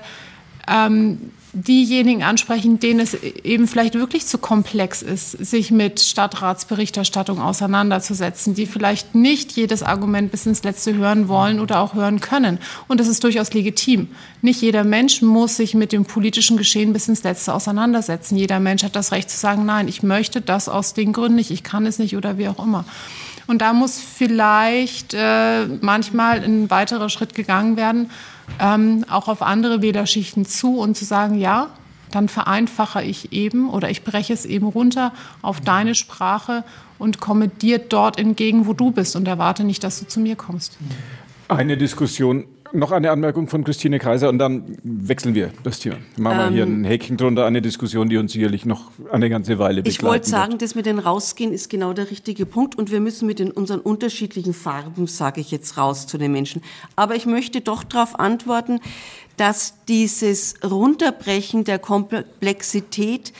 ähm, diejenigen ansprechen, denen es eben vielleicht wirklich zu komplex ist, sich mit Stadtratsberichterstattung auseinanderzusetzen, die vielleicht nicht jedes Argument bis ins Letzte hören wollen oder auch hören können. Und das ist durchaus legitim. Nicht jeder Mensch muss sich mit dem politischen Geschehen bis ins Letzte auseinandersetzen. Jeder Mensch hat das Recht zu sagen, nein, ich möchte das aus den Gründen nicht, ich kann es nicht oder wie auch immer. Und da muss vielleicht äh, manchmal ein weiterer Schritt gegangen werden, ähm, auch auf andere Wählerschichten zu und zu sagen, ja, dann vereinfache ich eben oder ich breche es eben runter auf deine Sprache und komme dir dort entgegen, wo du bist und erwarte nicht, dass du zu mir kommst. Eine Diskussion noch eine Anmerkung von Christine Kaiser und dann wechseln wir das Thema. Machen wir ähm, hier ein Häkchen drunter, eine Diskussion, die uns sicherlich noch eine ganze Weile begleiten Ich wollte sagen, wird. das mit den Rausgehen ist genau der richtige Punkt und wir müssen mit den, unseren unterschiedlichen Farben, sage ich jetzt, raus zu den Menschen. Aber ich möchte doch darauf antworten, dass dieses Runterbrechen der Komplexität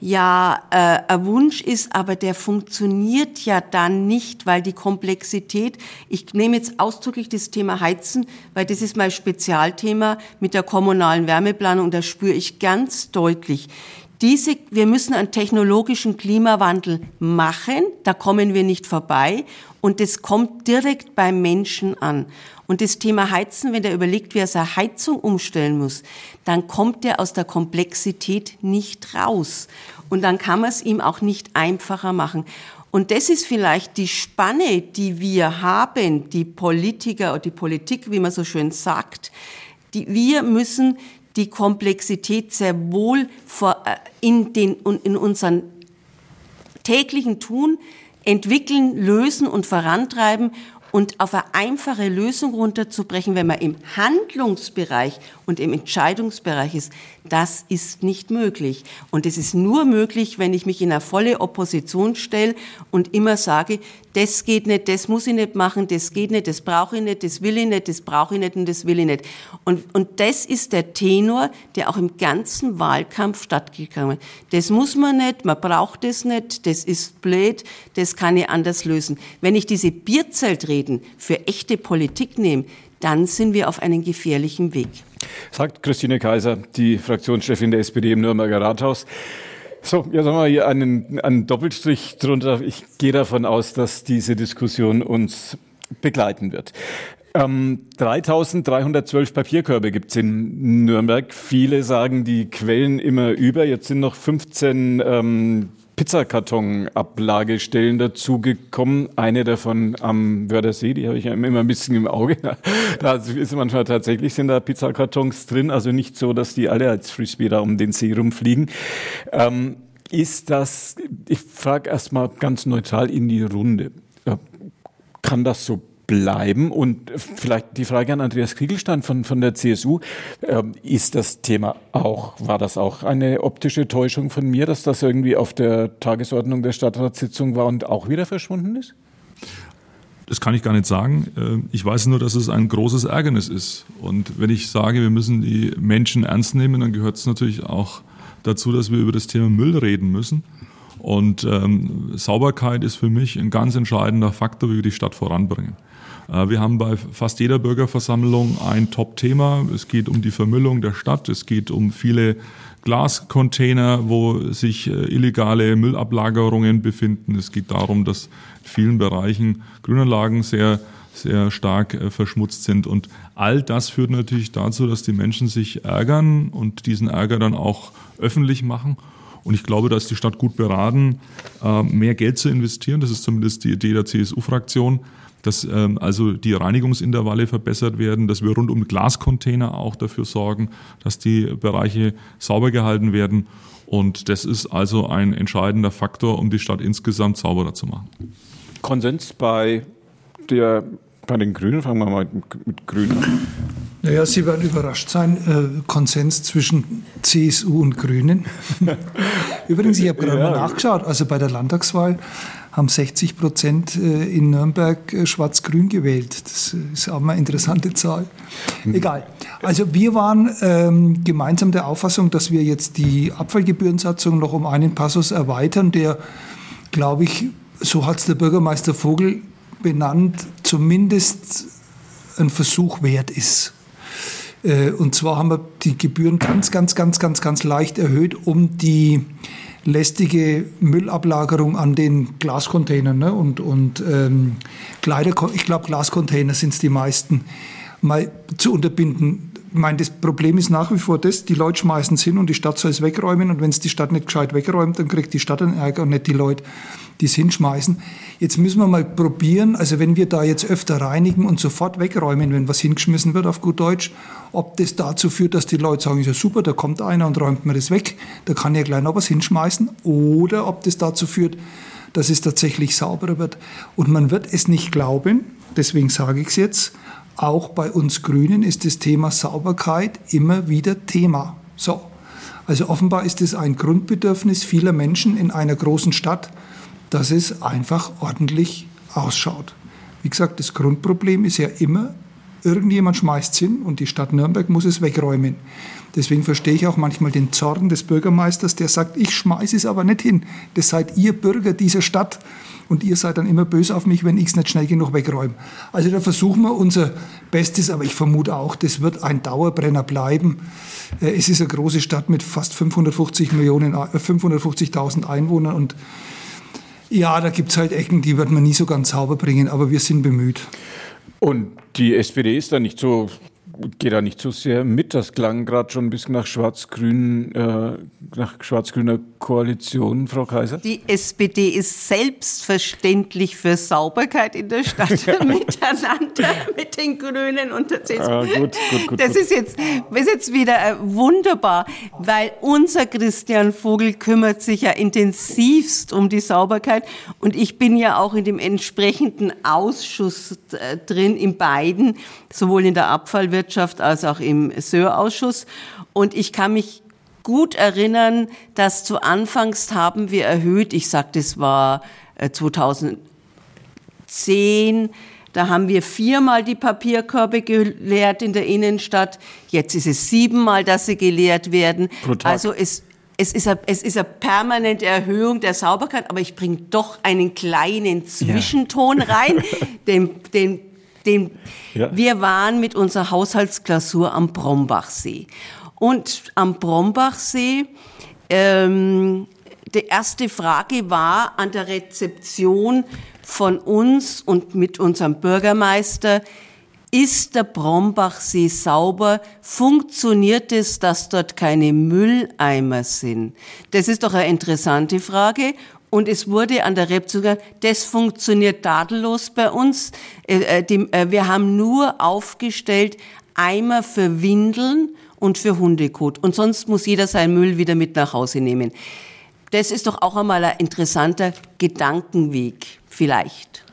ja äh, ein Wunsch ist, aber der funktioniert ja dann nicht, weil die Komplexität, ich nehme jetzt ausdrücklich das Thema Heizen, weil das ist mein Spezialthema mit der kommunalen Wärmeplanung, da spüre ich ganz deutlich, diese, wir müssen einen technologischen Klimawandel machen, da kommen wir nicht vorbei und das kommt direkt beim Menschen an. Und das Thema Heizen, wenn der überlegt, wie er seine Heizung umstellen muss, dann kommt er aus der Komplexität nicht raus. Und dann kann man es ihm auch nicht einfacher machen. Und das ist vielleicht die Spanne, die wir haben, die Politiker oder die Politik, wie man so schön sagt. Die, wir müssen die Komplexität sehr wohl äh, in, den, in unseren täglichen Tun entwickeln, lösen und vorantreiben und auf eine einfache Lösung runterzubrechen, wenn man im Handlungsbereich und im Entscheidungsbereich ist, das ist nicht möglich. Und es ist nur möglich, wenn ich mich in eine volle Opposition stelle und immer sage, das geht nicht, das muss ich nicht machen, das geht nicht, das brauche ich nicht, das will ich nicht, das brauche ich nicht und das will ich nicht. Und, und das ist der Tenor, der auch im ganzen Wahlkampf stattgegangen ist. Das muss man nicht, man braucht es nicht, das ist blöd, das kann ich anders lösen. Wenn ich diese Bierzeltreden für echte Politik nehme, dann sind wir auf einem gefährlichen Weg. Sagt Christine Kaiser, die Fraktionschefin der SPD im Nürnberger Rathaus. So, jetzt haben wir hier einen, einen Doppelstrich drunter. Ich gehe davon aus, dass diese Diskussion uns begleiten wird. Ähm, 3312 Papierkörbe gibt's in Nürnberg. Viele sagen, die quellen immer über. Jetzt sind noch 15 ähm, Pizzakarton-Ablagestellen dazugekommen. Eine davon am Wörthersee, die habe ich ja immer ein bisschen im Auge. Da ist manchmal tatsächlich sind da Pizzakartons drin, also nicht so, dass die alle als Frisbee da um den See rumfliegen. Ähm, ist das, ich frage erstmal ganz neutral in die Runde, äh, kann das so bleiben? Und vielleicht die Frage an Andreas Kriegelstein von, von der CSU. Ähm, ist das Thema auch, war das auch eine optische Täuschung von mir, dass das irgendwie auf der Tagesordnung der Stadtratssitzung war und auch wieder verschwunden ist? Das kann ich gar nicht sagen. Äh, ich weiß nur, dass es ein großes Ärgernis ist. Und wenn ich sage, wir müssen die Menschen ernst nehmen, dann gehört es natürlich auch dazu, dass wir über das Thema Müll reden müssen. Und ähm, Sauberkeit ist für mich ein ganz entscheidender Faktor, wie wir die Stadt voranbringen. Äh, wir haben bei fast jeder Bürgerversammlung ein Top-Thema. Es geht um die Vermüllung der Stadt. Es geht um viele Glascontainer, wo sich äh, illegale Müllablagerungen befinden. Es geht darum, dass in vielen Bereichen Grünanlagen sehr sehr stark äh, verschmutzt sind. Und all das führt natürlich dazu, dass die Menschen sich ärgern und diesen Ärger dann auch öffentlich machen. Und ich glaube, da ist die Stadt gut beraten, mehr Geld zu investieren. Das ist zumindest die Idee der CSU-Fraktion dass ähm, also die Reinigungsintervalle verbessert werden, dass wir rund um Glascontainer auch dafür sorgen, dass die Bereiche sauber gehalten werden. Und das ist also ein entscheidender Faktor, um die Stadt insgesamt sauberer zu machen. Konsens bei, der, bei den Grünen, fangen wir mal mit, mit Grünen an. Naja, Sie werden überrascht sein. Äh, Konsens zwischen CSU und Grünen. Übrigens, ich habe gerade ja. mal nachgeschaut. Also bei der Landtagswahl haben 60 Prozent äh, in Nürnberg äh, schwarz-grün gewählt. Das ist auch mal eine interessante Zahl. Mhm. Egal. Also wir waren ähm, gemeinsam der Auffassung, dass wir jetzt die Abfallgebührensatzung noch um einen Passus erweitern, der, glaube ich, so hat es der Bürgermeister Vogel benannt, zumindest ein Versuch wert ist. Äh, und zwar haben wir die Gebühren ganz, ganz, ganz, ganz, ganz leicht erhöht, um die lästige Müllablagerung an den Glascontainern ne? und, und ähm, Kleider, ich glaube Glascontainer sind es die meisten, mal zu unterbinden. Ich meine, das Problem ist nach wie vor das, die Leute schmeißen es hin und die Stadt soll es wegräumen und wenn es die Stadt nicht gescheit wegräumt, dann kriegt die Stadt einen Ärger und nicht die Leute die es hinschmeißen. Jetzt müssen wir mal probieren, also wenn wir da jetzt öfter reinigen und sofort wegräumen, wenn was hingeschmissen wird auf gut Deutsch, ob das dazu führt, dass die Leute sagen, ja super, da kommt einer und räumt mir das weg, da kann ja gleich noch was hinschmeißen, oder ob das dazu führt, dass es tatsächlich sauberer wird. Und man wird es nicht glauben, deswegen sage ich es jetzt, auch bei uns Grünen ist das Thema Sauberkeit immer wieder Thema. So. Also offenbar ist es ein Grundbedürfnis vieler Menschen in einer großen Stadt, dass es einfach ordentlich ausschaut. Wie gesagt, das Grundproblem ist ja immer, irgendjemand schmeißt es hin und die Stadt Nürnberg muss es wegräumen. Deswegen verstehe ich auch manchmal den Zorn des Bürgermeisters, der sagt, ich schmeiße es aber nicht hin. Das seid ihr Bürger dieser Stadt und ihr seid dann immer böse auf mich, wenn ich es nicht schnell genug wegräume. Also da versuchen wir unser Bestes, aber ich vermute auch, das wird ein Dauerbrenner bleiben. Äh, es ist eine große Stadt mit fast 550 Millionen, 550.000 äh, Einwohnern und ja, da gibt es halt Ecken, die wird man nie so ganz sauber bringen, aber wir sind bemüht. Und die SPD ist da nicht so geht da nicht so sehr mit. Das klang gerade schon ein bisschen nach schwarz-grün, äh, nach schwarz-grüner Koalition, Frau Kaiser. Die SPD ist selbstverständlich für Sauberkeit in der Stadt miteinander mit den Grünen und der CSU. Ah, gut, gut, gut, das ist jetzt, ist jetzt wieder äh, wunderbar, weil unser Christian Vogel kümmert sich ja intensivst um die Sauberkeit und ich bin ja auch in dem entsprechenden Ausschuss äh, drin, in beiden, sowohl in der Abfallwirtschaft Wirtschaft als auch im SÖR-Ausschuss. Und ich kann mich gut erinnern, dass zu Anfangs haben wir erhöht, ich sag, das war 2000, 2010 da haben wir viermal die Papierkörbe geleert in der Innenstadt. Jetzt ist es siebenmal, dass sie geleert werden. Also es, es, ist eine, es ist eine permanente Erhöhung der Sauberkeit, aber ich bringe doch einen kleinen Zwischenton ja. rein, den, den, den ja. wir waren mit unserer Haushaltsklausur am Brombachsee. Und am Brombachsee, ähm, die erste Frage war an der Rezeption, von uns und mit unserem Bürgermeister, ist der Brombachsee sauber? Funktioniert es, dass dort keine Mülleimer sind? Das ist doch eine interessante Frage. Und es wurde an der Rebzucker, das funktioniert tadellos bei uns. Äh, äh, äh, wir haben nur aufgestellt Eimer für Windeln und für Hundekot. Und sonst muss jeder seinen Müll wieder mit nach Hause nehmen. Das ist doch auch einmal ein interessanter Gedankenweg vielleicht.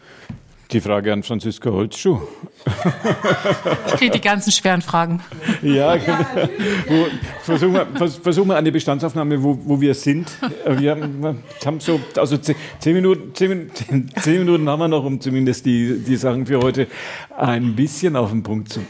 Die Frage an Franziska Holzschuh. Ich kriege die ganzen schweren Fragen. Ja, genau. versuchen, wir, versuchen wir eine Bestandsaufnahme, wo, wo wir sind. Wir haben, wir haben so, also zehn, zehn, Minuten, zehn, zehn, Minuten haben wir noch, um zumindest die, die Sachen für heute ein bisschen auf den Punkt zu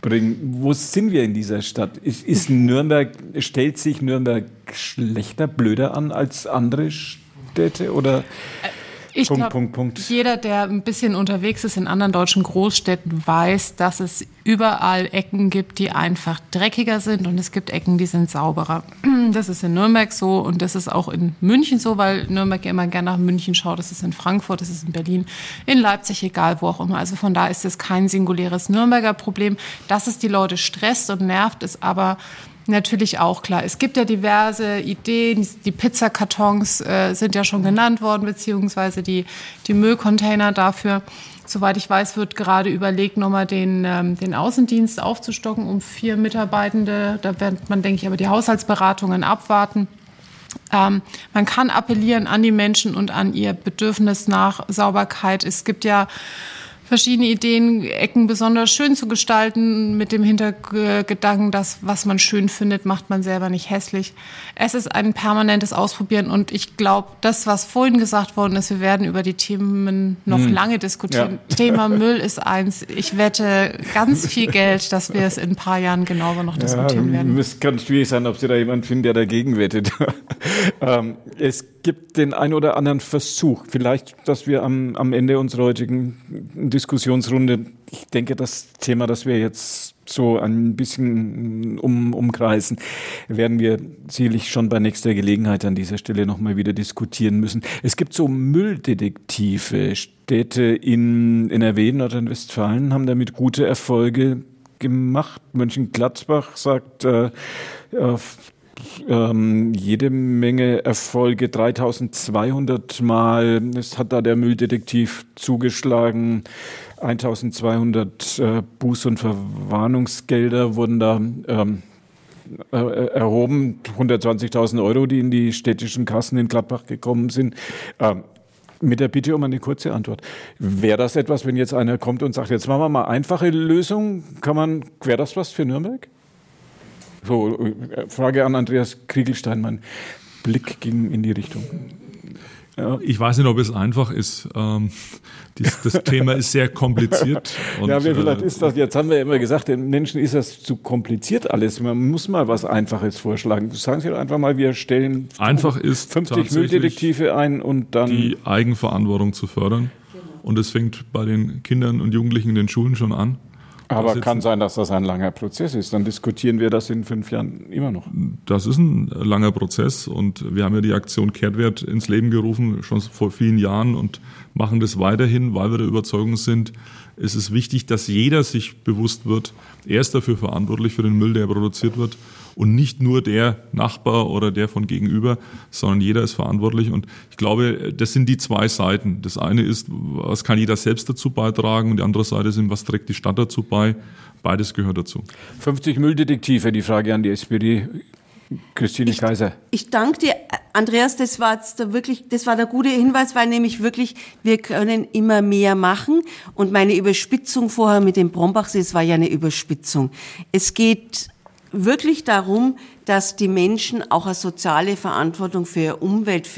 bringen. Wo sind wir in dieser Stadt? Ist, ist Nürnberg, stellt sich Nürnberg schlechter, blöder an als andere Städte? Oder? Äh, ich Punkt, glaub, Punkt, Punkt. Jeder, der ein bisschen unterwegs ist in anderen deutschen Großstädten, weiß, dass es überall Ecken gibt, die einfach dreckiger sind und es gibt Ecken, die sind sauberer. Das ist in Nürnberg so und das ist auch in München so, weil Nürnberg immer gerne nach München schaut. Das ist in Frankfurt, das ist in Berlin, in Leipzig, egal wo auch immer. Also von da ist es kein singuläres Nürnberger Problem. Dass es die Leute stresst und nervt, ist aber Natürlich auch klar. Es gibt ja diverse Ideen. Die Pizzakartons äh, sind ja schon genannt worden, beziehungsweise die, die Müllcontainer dafür. Soweit ich weiß, wird gerade überlegt, nochmal den, ähm, den Außendienst aufzustocken um vier Mitarbeitende. Da wird man, denke ich, aber die Haushaltsberatungen abwarten. Ähm, man kann appellieren an die Menschen und an ihr Bedürfnis nach Sauberkeit. Es gibt ja verschiedene Ideen, Ecken besonders schön zu gestalten, mit dem Hintergedanken, dass was man schön findet, macht man selber nicht hässlich. Es ist ein permanentes Ausprobieren und ich glaube, das, was vorhin gesagt worden ist, wir werden über die Themen noch hm. lange diskutieren. Ja. Thema Müll ist eins. Ich wette ganz viel Geld, dass wir es in ein paar Jahren genauso noch diskutieren ja, werden. Es kann schwierig sein, ob Sie da jemanden finden, der dagegen wettet. ähm, es gibt den ein oder anderen Versuch, vielleicht, dass wir am, am Ende unserer heutigen Diskussionsrunde, ich denke, das Thema, das wir jetzt so ein bisschen um, umkreisen, werden wir sicherlich schon bei nächster Gelegenheit an dieser Stelle nochmal wieder diskutieren müssen. Es gibt so Mülldetektive. Städte in NRW, Nordrhein-Westfalen haben damit gute Erfolge gemacht. Mönchengladbach sagt, äh, ähm, jede Menge Erfolge, 3200 Mal. Es hat da der Mülldetektiv zugeschlagen. 1200 äh, Buß- und Verwarnungsgelder wurden da ähm, äh, erhoben. 120.000 Euro, die in die städtischen Kassen in Gladbach gekommen sind. Ähm, mit der Bitte um eine kurze Antwort. Wäre das etwas, wenn jetzt einer kommt und sagt, jetzt machen wir mal einfache Lösung, kann man, wäre das was für Nürnberg? So, äh, Frage an Andreas Kriegelstein. Mein Blick ging in die Richtung. Ja. Ich weiß nicht, ob es einfach ist. Ähm, das, das Thema ist sehr kompliziert. Und, ja, vielleicht äh, ist das, jetzt haben wir immer gesagt, den Menschen ist das zu kompliziert alles. Man muss mal was Einfaches vorschlagen. Sagen Sie doch einfach mal, wir stellen einfach ist 50 Mülldetektive ein und dann. Die Eigenverantwortung zu fördern. Und es fängt bei den Kindern und Jugendlichen in den Schulen schon an. Aber kann sein, dass das ein langer Prozess ist. Dann diskutieren wir das in fünf Jahren immer noch. Das ist ein langer Prozess und wir haben ja die Aktion Kehrtwert ins Leben gerufen, schon vor vielen Jahren und machen das weiterhin, weil wir der Überzeugung sind, es ist wichtig, dass jeder sich bewusst wird, er ist dafür verantwortlich für den Müll, der produziert wird und nicht nur der Nachbar oder der von gegenüber, sondern jeder ist verantwortlich. Und ich glaube, das sind die zwei Seiten. Das eine ist, was kann jeder selbst dazu beitragen und die andere Seite ist, was trägt die Stadt dazu bei. Beides gehört dazu. 50 Mülldetektive, die Frage an die SPD. Christine ich, Kaiser. Ich danke dir, Andreas. Das war der wirklich, das war der gute Hinweis, weil nämlich wirklich wir können immer mehr machen. Und meine Überspitzung vorher mit dem Brombachsee, es war ja eine Überspitzung. Es geht wirklich darum, dass die Menschen auch eine soziale Verantwortung für ihre Umwelt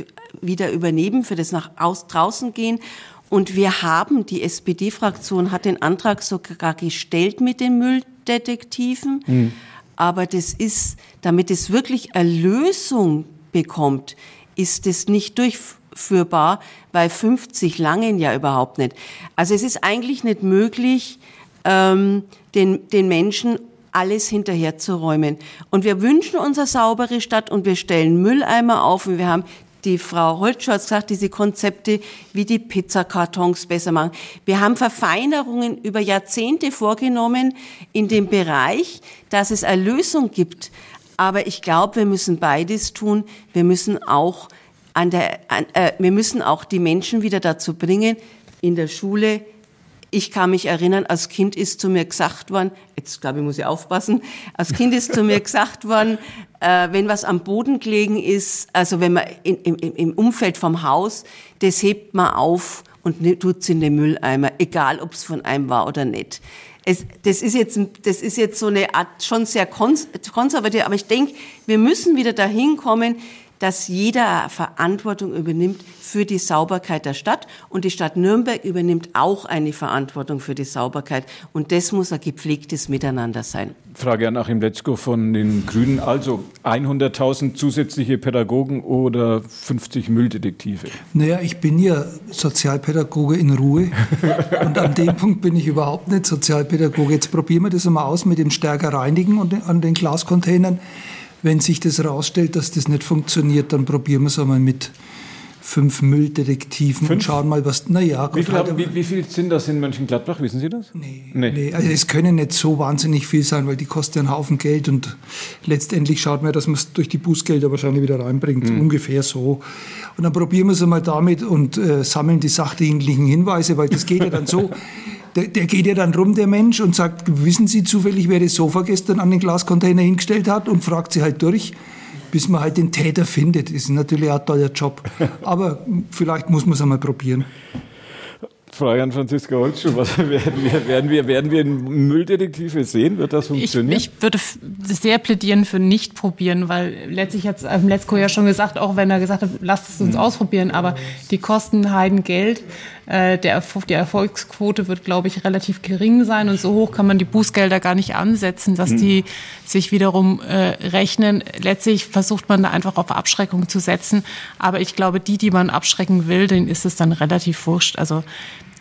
wieder übernehmen, für das nach aus draußen gehen. Und wir haben, die SPD-Fraktion hat den Antrag sogar gestellt mit den Mülldetektiven. Mhm. Aber das ist, damit es wirklich Erlösung bekommt, ist es nicht durchführbar, weil 50 langen ja überhaupt nicht. Also es ist eigentlich nicht möglich, ähm, den, den Menschen alles hinterherzuräumen. Und wir wünschen uns eine saubere Stadt und wir stellen Mülleimer auf und wir haben die Frau Holtschuh hat gesagt, diese Konzepte wie die Pizzakartons besser machen. Wir haben Verfeinerungen über Jahrzehnte vorgenommen in dem Bereich, dass es eine Lösung gibt. Aber ich glaube, wir müssen beides tun. Wir müssen auch an der, an, äh, wir müssen auch die Menschen wieder dazu bringen, in der Schule ich kann mich erinnern, als Kind ist zu mir gesagt worden, jetzt glaube ich, muss ich aufpassen, als Kind ist zu mir gesagt worden, äh, wenn was am Boden gelegen ist, also wenn man in, im, im Umfeld vom Haus, das hebt man auf und tut es in den Mülleimer, egal ob es von einem war oder nicht. Es, das, ist jetzt, das ist jetzt so eine Art schon sehr konservativ, aber ich denke, wir müssen wieder dahin kommen, dass jeder Verantwortung übernimmt für die Sauberkeit der Stadt und die Stadt Nürnberg übernimmt auch eine Verantwortung für die Sauberkeit und das muss ein gepflegtes Miteinander sein. Frage an Achim Letzko von den Grünen. Also 100.000 zusätzliche Pädagogen oder 50 Mülldetektive? Naja, ich bin ja Sozialpädagoge in Ruhe und an dem Punkt bin ich überhaupt nicht Sozialpädagoge. Jetzt probieren wir das einmal aus mit dem stärker reinigen und an den Glascontainern. Wenn sich das herausstellt, dass das nicht funktioniert, dann probieren wir es einmal mit fünf Mülldetektiven fünf? und schauen mal, was. Naja, wie, viel haben, wie, wie viel sind das in Mönchengladbach? Wissen Sie das? Nee. nee. nee. Also es können nicht so wahnsinnig viel sein, weil die kosten einen Haufen Geld und letztendlich schaut man, dass man es durch die Bußgelder wahrscheinlich wieder reinbringt. Mhm. Ungefähr so. Und dann probieren wir es einmal damit und äh, sammeln die sachdienlichen Hinweise, weil das geht ja dann so. Der, der, geht ja dann rum, der Mensch, und sagt, wissen Sie zufällig, wer das Sofa gestern an den Glascontainer hingestellt hat? Und fragt sie halt durch, bis man halt den Täter findet. Das ist natürlich auch ein toller Job. Aber vielleicht muss man es einmal probieren. Frage an Franziska Holzschuh, was werden wir, werden wir, werden wir Mülldetektive sehen? Wird das funktionieren? Ich, ich würde sehr plädieren für nicht probieren, weil letztlich hat es Letzko ja schon gesagt, auch wenn er gesagt hat, lasst es uns mhm. ausprobieren, aber die kosten heiden Geld. Äh, der, die Erfolgsquote wird, glaube ich, relativ gering sein und so hoch kann man die Bußgelder gar nicht ansetzen, dass mhm. die sich wiederum äh, rechnen. Letztlich versucht man da einfach auf Abschreckung zu setzen, aber ich glaube, die, die man abschrecken will, denen ist es dann relativ wurscht. Also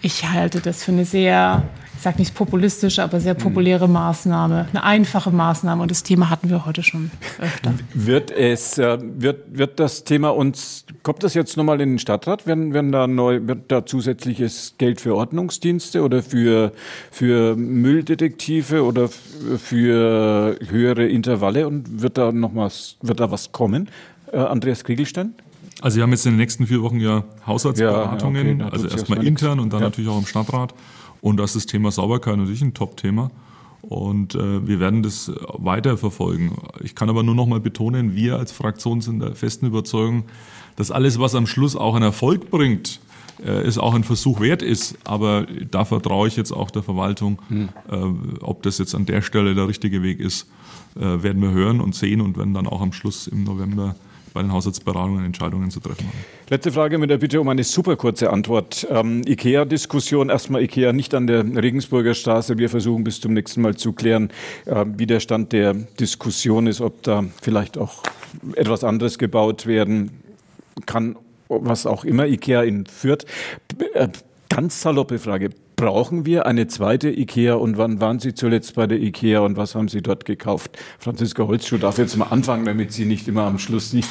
ich halte das für eine sehr, ich sage nicht populistische, aber sehr populäre Maßnahme, eine einfache Maßnahme. Und das Thema hatten wir heute schon öfter. Wird es, äh, wird, wird das Thema uns, kommt das jetzt nochmal in den Stadtrat? Werden, werden da neu, wird da zusätzliches Geld für Ordnungsdienste oder für, für Mülldetektive oder für höhere Intervalle? Und wird da noch was, wird da was kommen? Äh, Andreas Kriegelstein? Also wir haben jetzt in den nächsten vier Wochen ja Haushaltsberatungen, ja, okay, also erstmal intern und dann ja. natürlich auch im Stadtrat. Und das ist das Thema Sauberkeit natürlich ein Top-Thema. Und äh, wir werden das weiter verfolgen. Ich kann aber nur noch mal betonen, wir als Fraktion sind der festen Überzeugung, dass alles, was am Schluss auch einen Erfolg bringt, äh, es auch ein Versuch wert ist. Aber da vertraue ich jetzt auch der Verwaltung. Hm. Äh, ob das jetzt an der Stelle der richtige Weg ist, äh, werden wir hören und sehen und werden dann auch am Schluss im November bei den Haushaltsberatungen Entscheidungen zu treffen haben. Letzte Frage mit der Bitte um eine super kurze Antwort. Ähm, IKEA-Diskussion, erstmal IKEA nicht an der Regensburger Straße. Wir versuchen bis zum nächsten Mal zu klären, äh, wie der Stand der Diskussion ist, ob da vielleicht auch etwas anderes gebaut werden kann, was auch immer IKEA in Fürth. Äh, ganz saloppe Frage. Brauchen wir eine zweite IKEA und wann waren Sie zuletzt bei der IKEA und was haben Sie dort gekauft? Franziska Holzschuh darf jetzt mal anfangen, damit sie nicht immer am Schluss nicht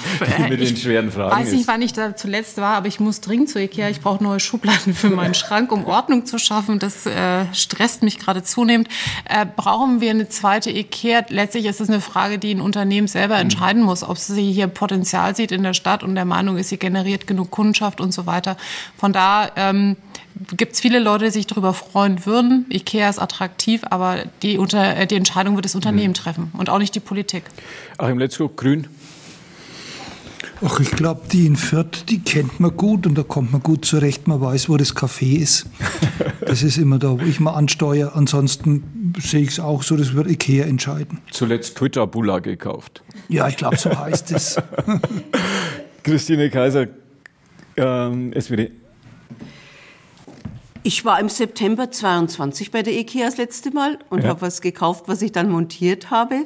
mit den schweren Fragen Ich weiß nicht, wann ich da zuletzt war, aber ich muss dringend zur IKEA. Ich brauche neue Schubladen für meinen Schrank, um Ordnung zu schaffen. Das äh, stresst mich gerade zunehmend. Äh, brauchen wir eine zweite IKEA? Letztlich ist es eine Frage, die ein Unternehmen selber entscheiden muss, ob sie hier Potenzial sieht in der Stadt und der Meinung ist, sie generiert genug Kundschaft und so weiter. Von da ähm, gibt es viele Leute, die sich darüber freuen würden. Ikea ist attraktiv, aber die, unter, äh, die Entscheidung wird das Unternehmen mhm. treffen und auch nicht die Politik. Achim Letzko, Grün. Ach, ich glaube, die in Fürth, die kennt man gut und da kommt man gut zurecht. Man weiß, wo das Café ist. Das ist immer da, wo ich mal ansteuere. Ansonsten sehe ich es auch so, das wird Ikea entscheiden. Zuletzt Twitter-Bulla gekauft. Ja, ich glaube, so heißt es. Christine Kaiser, ähm, SPD. Ich war im September 22 bei der IKEA das letzte Mal und ja. habe was gekauft, was ich dann montiert habe.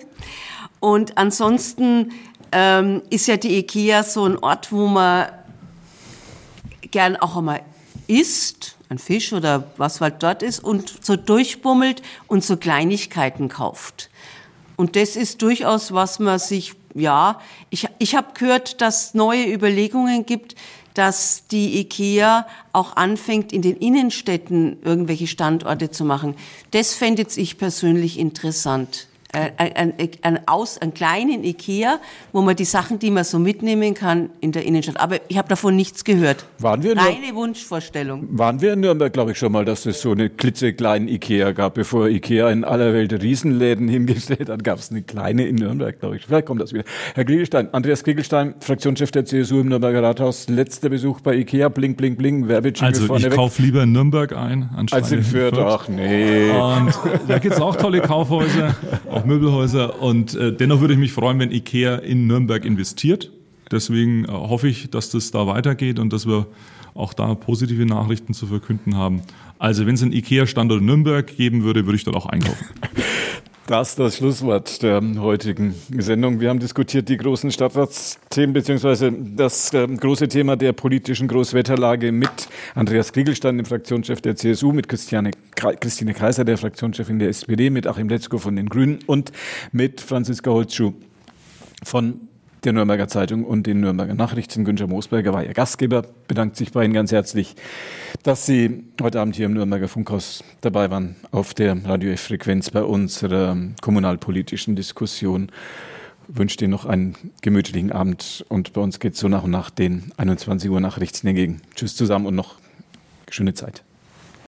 Und ansonsten ähm, ist ja die IKEA so ein Ort, wo man gern auch einmal isst, ein Fisch oder was halt dort ist, und so durchbummelt und so Kleinigkeiten kauft. Und das ist durchaus, was man sich, ja, ich, ich habe gehört, dass neue Überlegungen gibt, dass die IKEA auch anfängt, in den Innenstädten irgendwelche Standorte zu machen. Das fände ich persönlich interessant. Äh, ein, ein, ein, Aus, einen kleinen Ikea, wo man die Sachen, die man so mitnehmen kann, in der Innenstadt. Aber ich habe davon nichts gehört. Waren wir Reine Wunschvorstellung. Waren wir in Nürnberg, glaube ich, schon mal, dass es so eine klitzekleine Ikea gab. Bevor Ikea in aller Welt Riesenläden hingestellt hat, gab es eine kleine in Nürnberg, glaube ich. Vielleicht kommt das wieder. Herr Kriegelstein, Andreas Kriegelstein, Fraktionschef der CSU im Nürnberger Rathaus, letzter Besuch bei Ikea, bling, bling, bling, Werbejingle Also ich kaufe lieber in Nürnberg ein, anstatt als in Fürth. Ach nee. Und da gibt es auch tolle Kaufhäuser, auch Möbelhäuser. Und äh, dennoch würde ich mich freuen, wenn IKEA in Nürnberg investiert. Deswegen äh, hoffe ich, dass das da weitergeht und dass wir auch da positive Nachrichten zu verkünden haben. Also wenn es einen IKEA-Standort in Nürnberg geben würde, würde ich dort auch einkaufen. Das das Schlusswort der heutigen Sendung. Wir haben diskutiert die großen Stadtratsthemen beziehungsweise das äh, große Thema der politischen Großwetterlage mit Andreas Kriegelstein, dem Fraktionschef der CSU, mit Christiane, Christine Kaiser, der Fraktionschefin der SPD, mit Achim Letzko von den Grünen und mit Franziska Holzschuh von der Nürnberger Zeitung und den Nürnberger Nachrichten. Günther Moosberger war Ihr Gastgeber, bedankt sich bei Ihnen ganz herzlich, dass Sie heute Abend hier im Nürnberger Funkhaus dabei waren auf der Radio F-Frequenz bei unserer kommunalpolitischen Diskussion. Wünsche Ihnen noch einen gemütlichen Abend und bei uns geht es so nach und nach den 21 Uhr Nachrichten entgegen. Tschüss zusammen und noch schöne Zeit.